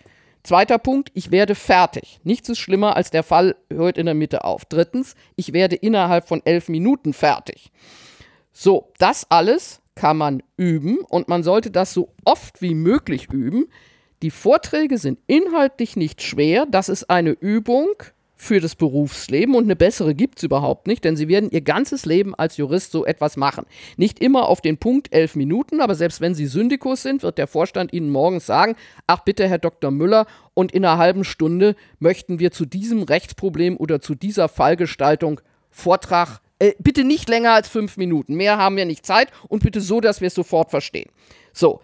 Zweiter Punkt, ich werde fertig. Nichts ist schlimmer als der Fall hört in der Mitte auf. Drittens, ich werde innerhalb von elf Minuten fertig. So, das alles kann man üben und man sollte das so oft wie möglich üben. Die Vorträge sind inhaltlich nicht schwer. Das ist eine Übung für das Berufsleben und eine bessere gibt es überhaupt nicht, denn sie werden ihr ganzes Leben als Jurist so etwas machen. Nicht immer auf den Punkt elf Minuten, aber selbst wenn sie Syndikus sind, wird der Vorstand ihnen morgens sagen, ach bitte, Herr Dr. Müller, und in einer halben Stunde möchten wir zu diesem Rechtsproblem oder zu dieser Fallgestaltung Vortrag, äh, bitte nicht länger als fünf Minuten, mehr haben wir nicht Zeit und bitte so, dass wir es sofort verstehen. So,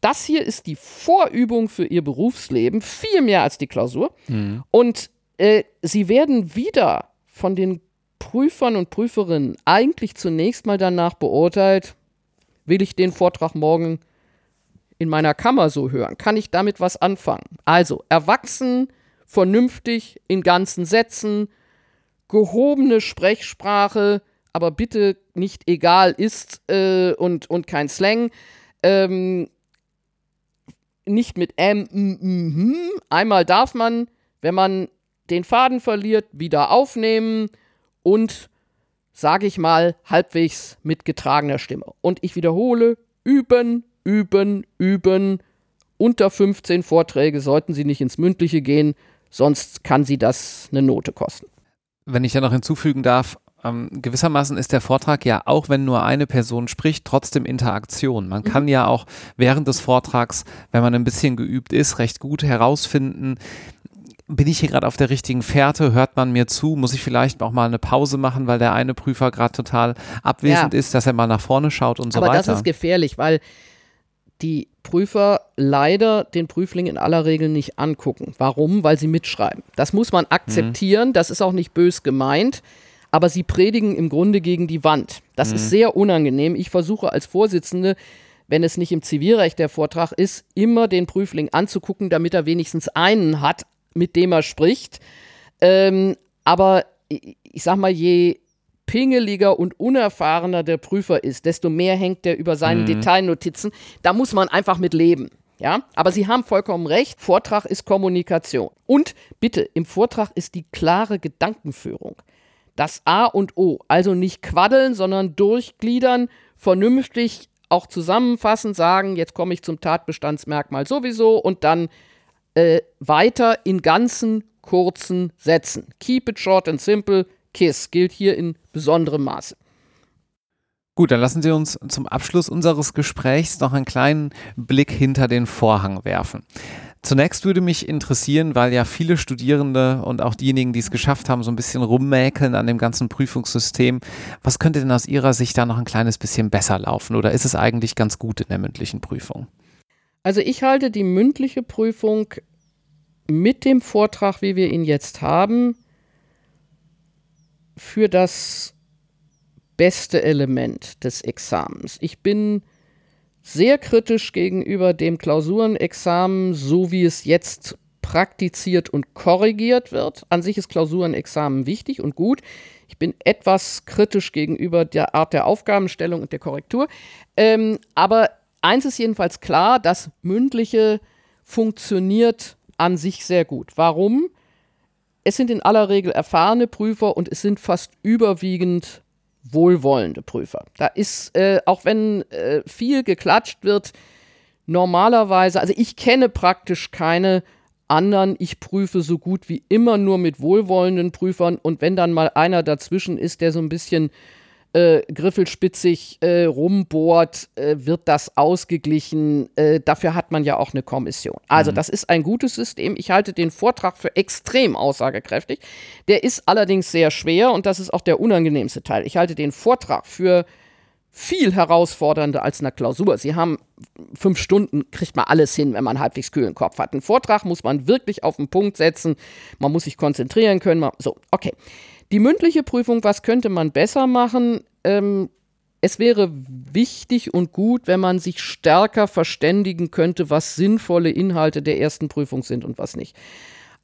das hier ist die Vorübung für ihr Berufsleben, viel mehr als die Klausur. Mhm. Und äh, sie werden wieder von den Prüfern und Prüferinnen eigentlich zunächst mal danach beurteilt, will ich den Vortrag morgen in meiner Kammer so hören? Kann ich damit was anfangen? Also erwachsen, vernünftig, in ganzen Sätzen, gehobene Sprechsprache, aber bitte nicht egal ist äh, und, und kein Slang. Ähm, nicht mit M, M, M, M. Einmal darf man, wenn man den Faden verliert, wieder aufnehmen und, sage ich mal, halbwegs mit getragener Stimme. Und ich wiederhole, üben, üben, üben. Unter 15 Vorträge sollten Sie nicht ins Mündliche gehen, sonst kann Sie das eine Note kosten. Wenn ich da noch hinzufügen darf, ähm, gewissermaßen ist der Vortrag ja, auch wenn nur eine Person spricht, trotzdem Interaktion. Man kann mhm. ja auch während des Vortrags, wenn man ein bisschen geübt ist, recht gut herausfinden, bin ich hier gerade auf der richtigen Fährte? Hört man mir zu? Muss ich vielleicht auch mal eine Pause machen, weil der eine Prüfer gerade total abwesend ja. ist, dass er mal nach vorne schaut und so Aber weiter? Aber das ist gefährlich, weil die Prüfer leider den Prüfling in aller Regel nicht angucken. Warum? Weil sie mitschreiben. Das muss man akzeptieren. Mhm. Das ist auch nicht bös gemeint aber sie predigen im Grunde gegen die Wand. Das mhm. ist sehr unangenehm. Ich versuche als Vorsitzende, wenn es nicht im Zivilrecht der Vortrag ist, immer den Prüfling anzugucken, damit er wenigstens einen hat, mit dem er spricht. Ähm, aber ich sag mal, je pingeliger und unerfahrener der Prüfer ist, desto mehr hängt er über seine mhm. Detailnotizen. Da muss man einfach mit leben. Ja, aber Sie haben vollkommen recht. Vortrag ist Kommunikation. Und bitte, im Vortrag ist die klare Gedankenführung das A und O. Also nicht quaddeln, sondern durchgliedern, vernünftig auch zusammenfassend sagen, jetzt komme ich zum Tatbestandsmerkmal sowieso und dann äh, weiter in ganzen kurzen Sätzen. Keep it short and simple. KISS gilt hier in besonderem Maße. Gut, dann lassen Sie uns zum Abschluss unseres Gesprächs noch einen kleinen Blick hinter den Vorhang werfen. Zunächst würde mich interessieren, weil ja viele Studierende und auch diejenigen, die es geschafft haben, so ein bisschen rummäkeln an dem ganzen Prüfungssystem. Was könnte denn aus Ihrer Sicht da noch ein kleines bisschen besser laufen oder ist es eigentlich ganz gut in der mündlichen Prüfung? Also ich halte die mündliche Prüfung mit dem Vortrag, wie wir ihn jetzt haben, für das beste Element des Examens. Ich bin sehr kritisch gegenüber dem Klausurenexamen, so wie es jetzt praktiziert und korrigiert wird. An sich ist Klausurenexamen wichtig und gut. Ich bin etwas kritisch gegenüber der Art der Aufgabenstellung und der Korrektur. Ähm, aber eins ist jedenfalls klar, das Mündliche funktioniert an sich sehr gut. Warum? Es sind in aller Regel erfahrene Prüfer und es sind fast überwiegend wohlwollende Prüfer. Da ist, äh, auch wenn äh, viel geklatscht wird, normalerweise, also ich kenne praktisch keine anderen, ich prüfe so gut wie immer nur mit wohlwollenden Prüfern und wenn dann mal einer dazwischen ist, der so ein bisschen äh, griffelspitzig äh, rumbohrt, äh, wird das ausgeglichen. Äh, dafür hat man ja auch eine Kommission. Also, mhm. das ist ein gutes System. Ich halte den Vortrag für extrem aussagekräftig. Der ist allerdings sehr schwer und das ist auch der unangenehmste Teil. Ich halte den Vortrag für viel herausfordernder als eine Klausur. Sie haben fünf Stunden, kriegt man alles hin, wenn man halbwegs kühlen Kopf hat. Einen Vortrag muss man wirklich auf den Punkt setzen. Man muss sich konzentrieren können. Man, so, okay. Die mündliche Prüfung, was könnte man besser machen? Ähm, es wäre wichtig und gut, wenn man sich stärker verständigen könnte, was sinnvolle Inhalte der ersten Prüfung sind und was nicht.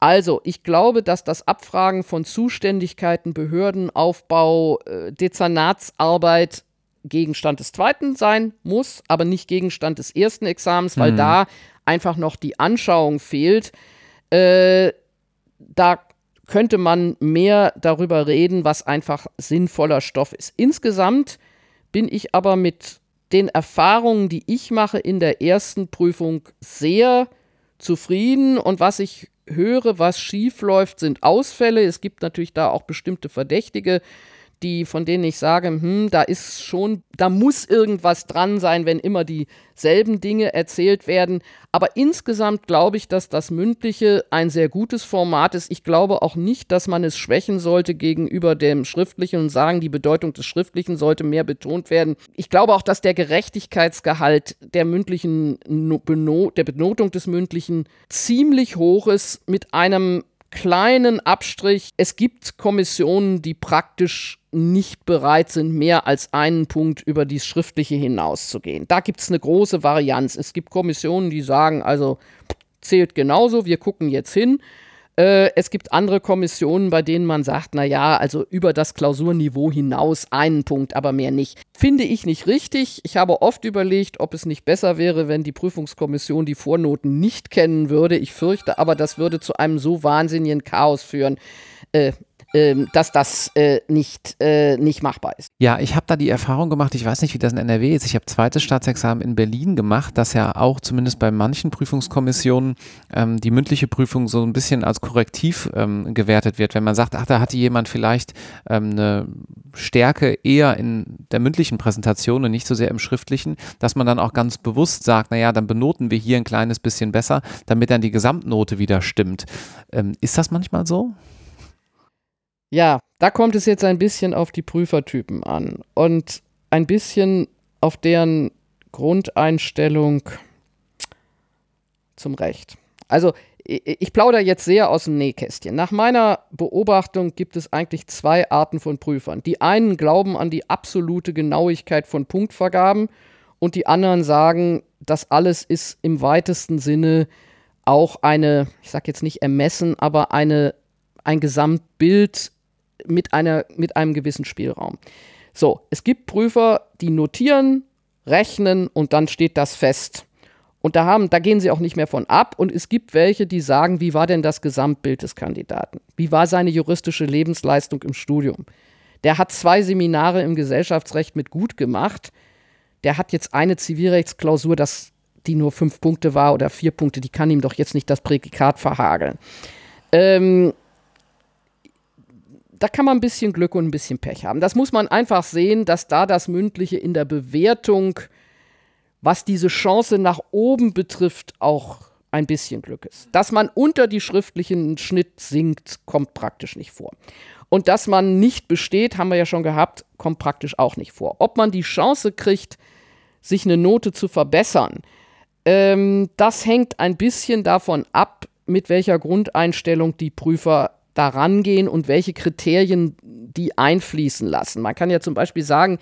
Also, ich glaube, dass das Abfragen von Zuständigkeiten, Behördenaufbau, äh, Dezernatsarbeit Gegenstand des zweiten sein muss, aber nicht Gegenstand des ersten Examens, weil mhm. da einfach noch die Anschauung fehlt. Äh, da könnte man mehr darüber reden, was einfach sinnvoller Stoff ist. Insgesamt bin ich aber mit den Erfahrungen, die ich mache in der ersten Prüfung, sehr zufrieden. Und was ich höre, was schief läuft, sind Ausfälle. Es gibt natürlich da auch bestimmte Verdächtige, die, von denen ich sage, hm, da ist schon, da muss irgendwas dran sein, wenn immer dieselben Dinge erzählt werden. Aber insgesamt glaube ich, dass das Mündliche ein sehr gutes Format ist. Ich glaube auch nicht, dass man es schwächen sollte gegenüber dem Schriftlichen und sagen, die Bedeutung des Schriftlichen sollte mehr betont werden. Ich glaube auch, dass der Gerechtigkeitsgehalt der mündlichen, der Benotung des Mündlichen ziemlich hoch ist mit einem kleinen Abstrich. Es gibt Kommissionen, die praktisch nicht bereit sind, mehr als einen Punkt über die schriftliche hinauszugehen. Da gibt es eine große Varianz. Es gibt Kommissionen, die sagen, also zählt genauso, wir gucken jetzt hin. Äh, es gibt andere Kommissionen, bei denen man sagt, na ja, also über das Klausurniveau hinaus einen Punkt, aber mehr nicht. Finde ich nicht richtig. Ich habe oft überlegt, ob es nicht besser wäre, wenn die Prüfungskommission die Vornoten nicht kennen würde. Ich fürchte aber, das würde zu einem so wahnsinnigen Chaos führen. Äh, dass das äh, nicht, äh, nicht machbar ist. Ja, ich habe da die Erfahrung gemacht, ich weiß nicht, wie das in NRW ist. Ich habe zweites Staatsexamen in Berlin gemacht, dass ja auch zumindest bei manchen Prüfungskommissionen ähm, die mündliche Prüfung so ein bisschen als Korrektiv ähm, gewertet wird. Wenn man sagt, ach, da hatte jemand vielleicht ähm, eine Stärke eher in der mündlichen Präsentation und nicht so sehr im schriftlichen, dass man dann auch ganz bewusst sagt, naja, dann benoten wir hier ein kleines bisschen besser, damit dann die Gesamtnote wieder stimmt. Ähm, ist das manchmal so? Ja, da kommt es jetzt ein bisschen auf die Prüfertypen an und ein bisschen auf deren Grundeinstellung zum Recht. Also ich plaudere jetzt sehr aus dem Nähkästchen. Nach meiner Beobachtung gibt es eigentlich zwei Arten von Prüfern. Die einen glauben an die absolute Genauigkeit von Punktvergaben und die anderen sagen, das alles ist im weitesten Sinne auch eine, ich sage jetzt nicht ermessen, aber eine, ein Gesamtbild mit, einer, mit einem gewissen Spielraum. So, es gibt Prüfer, die notieren, rechnen und dann steht das fest. Und da, haben, da gehen sie auch nicht mehr von ab. Und es gibt welche, die sagen, wie war denn das Gesamtbild des Kandidaten? Wie war seine juristische Lebensleistung im Studium? Der hat zwei Seminare im Gesellschaftsrecht mit gut gemacht. Der hat jetzt eine Zivilrechtsklausur, das, die nur fünf Punkte war oder vier Punkte, die kann ihm doch jetzt nicht das Prädikat verhageln. Ähm, da kann man ein bisschen Glück und ein bisschen Pech haben. Das muss man einfach sehen, dass da das Mündliche in der Bewertung, was diese Chance nach oben betrifft, auch ein bisschen Glück ist. Dass man unter die schriftlichen Schnitt sinkt, kommt praktisch nicht vor. Und dass man nicht besteht, haben wir ja schon gehabt, kommt praktisch auch nicht vor. Ob man die Chance kriegt, sich eine Note zu verbessern, ähm, das hängt ein bisschen davon ab, mit welcher Grundeinstellung die Prüfer daran gehen und welche Kriterien die einfließen lassen. Man kann ja zum Beispiel sagen,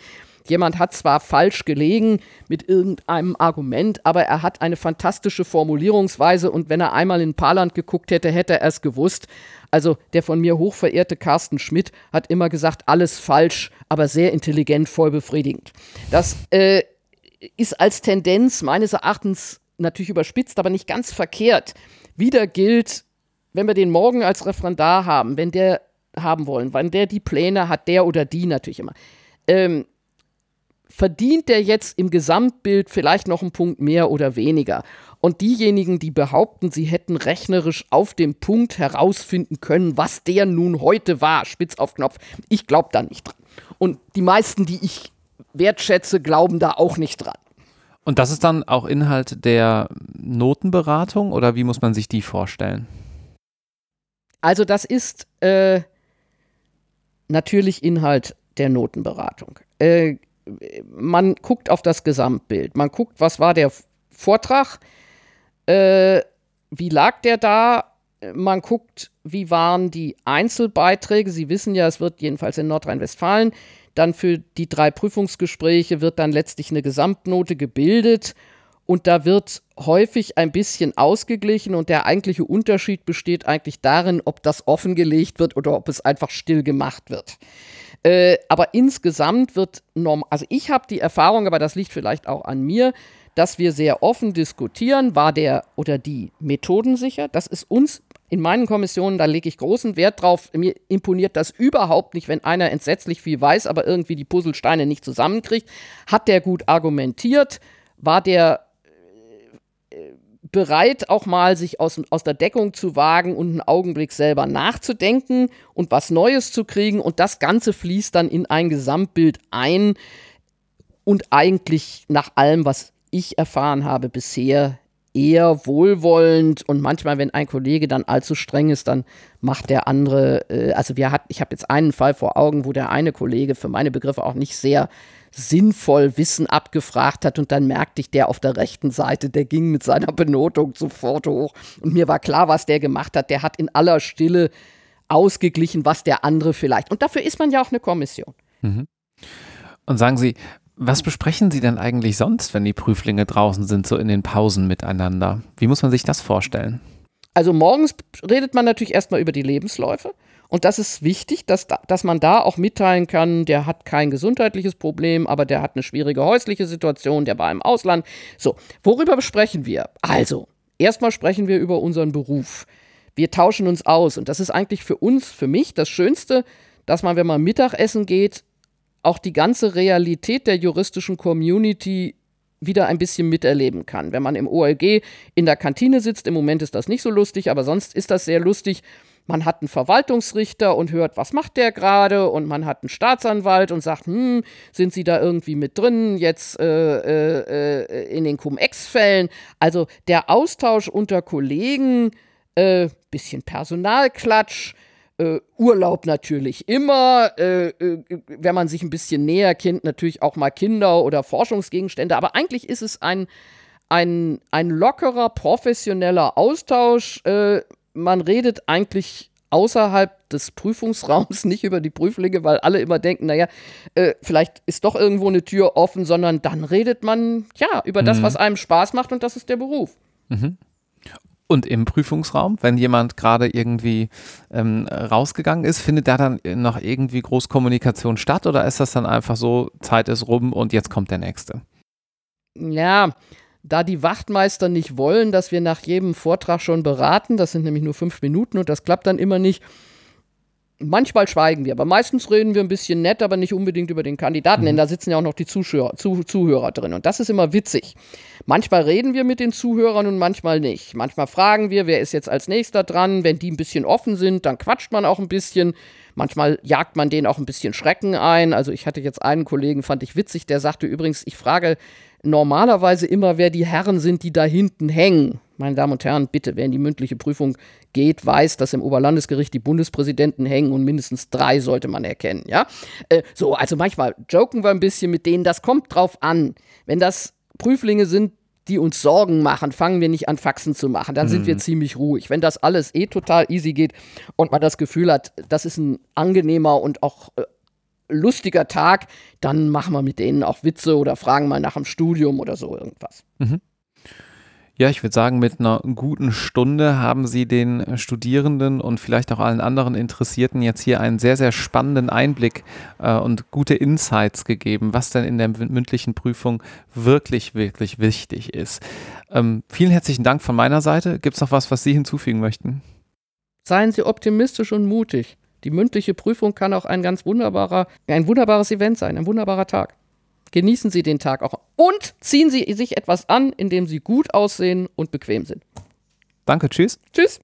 jemand hat zwar falsch gelegen mit irgendeinem Argument, aber er hat eine fantastische Formulierungsweise und wenn er einmal in Paarland geguckt hätte, hätte er es gewusst. Also der von mir hochverehrte Carsten Schmidt hat immer gesagt, alles falsch, aber sehr intelligent, voll befriedigend. Das äh, ist als Tendenz meines Erachtens natürlich überspitzt, aber nicht ganz verkehrt. Wieder gilt, wenn wir den morgen als Referendar haben, wenn der haben wollen, wenn der die Pläne hat, der oder die natürlich immer, ähm, verdient der jetzt im Gesamtbild vielleicht noch einen Punkt mehr oder weniger. Und diejenigen, die behaupten, sie hätten rechnerisch auf dem Punkt herausfinden können, was der nun heute war, spitz auf Knopf, ich glaube da nicht dran. Und die meisten, die ich wertschätze, glauben da auch nicht dran. Und das ist dann auch Inhalt der Notenberatung oder wie muss man sich die vorstellen? Also das ist äh, natürlich Inhalt der Notenberatung. Äh, man guckt auf das Gesamtbild. Man guckt, was war der Vortrag, äh, wie lag der da. Man guckt, wie waren die Einzelbeiträge. Sie wissen ja, es wird jedenfalls in Nordrhein-Westfalen dann für die drei Prüfungsgespräche wird dann letztlich eine Gesamtnote gebildet und da wird häufig ein bisschen ausgeglichen und der eigentliche Unterschied besteht eigentlich darin, ob das offengelegt wird oder ob es einfach still gemacht wird. Äh, aber insgesamt wird normal, also ich habe die Erfahrung, aber das liegt vielleicht auch an mir, dass wir sehr offen diskutieren, war der oder die methodensicher. Das ist uns in meinen Kommissionen, da lege ich großen Wert drauf. Mir imponiert das überhaupt nicht, wenn einer entsetzlich viel weiß, aber irgendwie die Puzzlesteine nicht zusammenkriegt. Hat der gut argumentiert? War der bereit, auch mal sich aus, aus der Deckung zu wagen und einen Augenblick selber nachzudenken und was Neues zu kriegen. Und das Ganze fließt dann in ein Gesamtbild ein und eigentlich nach allem, was ich erfahren habe bisher, eher wohlwollend und manchmal, wenn ein Kollege dann allzu streng ist, dann macht der andere, äh, also wir hat, ich habe jetzt einen Fall vor Augen, wo der eine Kollege für meine Begriffe auch nicht sehr sinnvoll Wissen abgefragt hat und dann merkte ich, der auf der rechten Seite, der ging mit seiner Benotung sofort hoch und mir war klar, was der gemacht hat. Der hat in aller Stille ausgeglichen, was der andere vielleicht. Und dafür ist man ja auch eine Kommission. Mhm. Und sagen Sie, was besprechen Sie denn eigentlich sonst, wenn die Prüflinge draußen sind, so in den Pausen miteinander? Wie muss man sich das vorstellen? Also morgens redet man natürlich erstmal über die Lebensläufe. Und das ist wichtig, dass, dass man da auch mitteilen kann, der hat kein gesundheitliches Problem, aber der hat eine schwierige häusliche Situation, der war im Ausland. So, worüber sprechen wir? Also, erstmal sprechen wir über unseren Beruf. Wir tauschen uns aus. Und das ist eigentlich für uns, für mich, das Schönste, dass man, wenn man Mittagessen geht, auch die ganze Realität der juristischen Community wieder ein bisschen miterleben kann. Wenn man im OLG in der Kantine sitzt, im Moment ist das nicht so lustig, aber sonst ist das sehr lustig. Man hat einen Verwaltungsrichter und hört, was macht der gerade? Und man hat einen Staatsanwalt und sagt, hm, sind Sie da irgendwie mit drin, jetzt äh, äh, äh in den Cum-Ex-Fällen? Also der Austausch unter Kollegen, äh, bisschen Personalklatsch, äh, Urlaub natürlich immer, äh, wenn man sich ein bisschen näher kennt, natürlich auch mal Kinder oder Forschungsgegenstände. Aber eigentlich ist es ein, ein, ein lockerer, professioneller Austausch. Äh, man redet eigentlich außerhalb des Prüfungsraums nicht über die Prüflinge, weil alle immer denken, naja, äh, vielleicht ist doch irgendwo eine Tür offen, sondern dann redet man ja über mhm. das, was einem Spaß macht und das ist der Beruf. Mhm. Und im Prüfungsraum, wenn jemand gerade irgendwie ähm, rausgegangen ist, findet da dann noch irgendwie Großkommunikation statt oder ist das dann einfach so, Zeit ist rum und jetzt kommt der nächste? Ja, da die Wachtmeister nicht wollen, dass wir nach jedem Vortrag schon beraten, das sind nämlich nur fünf Minuten und das klappt dann immer nicht, Manchmal schweigen wir, aber meistens reden wir ein bisschen nett, aber nicht unbedingt über den Kandidaten, mhm. denn da sitzen ja auch noch die Zuschauer, Zuh Zuhörer drin. Und das ist immer witzig. Manchmal reden wir mit den Zuhörern und manchmal nicht. Manchmal fragen wir, wer ist jetzt als nächster dran. Wenn die ein bisschen offen sind, dann quatscht man auch ein bisschen. Manchmal jagt man denen auch ein bisschen Schrecken ein. Also ich hatte jetzt einen Kollegen, fand ich witzig, der sagte übrigens, ich frage normalerweise immer, wer die Herren sind, die da hinten hängen. Meine Damen und Herren, bitte, wer in die mündliche Prüfung geht, weiß, dass im Oberlandesgericht die Bundespräsidenten hängen und mindestens drei sollte man erkennen, ja? Äh, so, also manchmal joken wir ein bisschen mit denen, das kommt drauf an. Wenn das Prüflinge sind, die uns Sorgen machen, fangen wir nicht an, Faxen zu machen. Dann mhm. sind wir mhm. ziemlich ruhig. Wenn das alles eh total easy geht und man das Gefühl hat, das ist ein angenehmer und auch äh, lustiger Tag, dann machen wir mit denen auch Witze oder fragen mal nach dem Studium oder so irgendwas. Mhm. Ja, ich würde sagen, mit einer guten Stunde haben Sie den Studierenden und vielleicht auch allen anderen Interessierten jetzt hier einen sehr, sehr spannenden Einblick äh, und gute Insights gegeben, was denn in der mündlichen Prüfung wirklich, wirklich wichtig ist. Ähm, vielen herzlichen Dank von meiner Seite. Gibt es noch was, was Sie hinzufügen möchten? Seien Sie optimistisch und mutig. Die mündliche Prüfung kann auch ein ganz wunderbarer, ein wunderbares Event sein, ein wunderbarer Tag. Genießen Sie den Tag auch und ziehen Sie sich etwas an, in dem Sie gut aussehen und bequem sind. Danke, tschüss. Tschüss.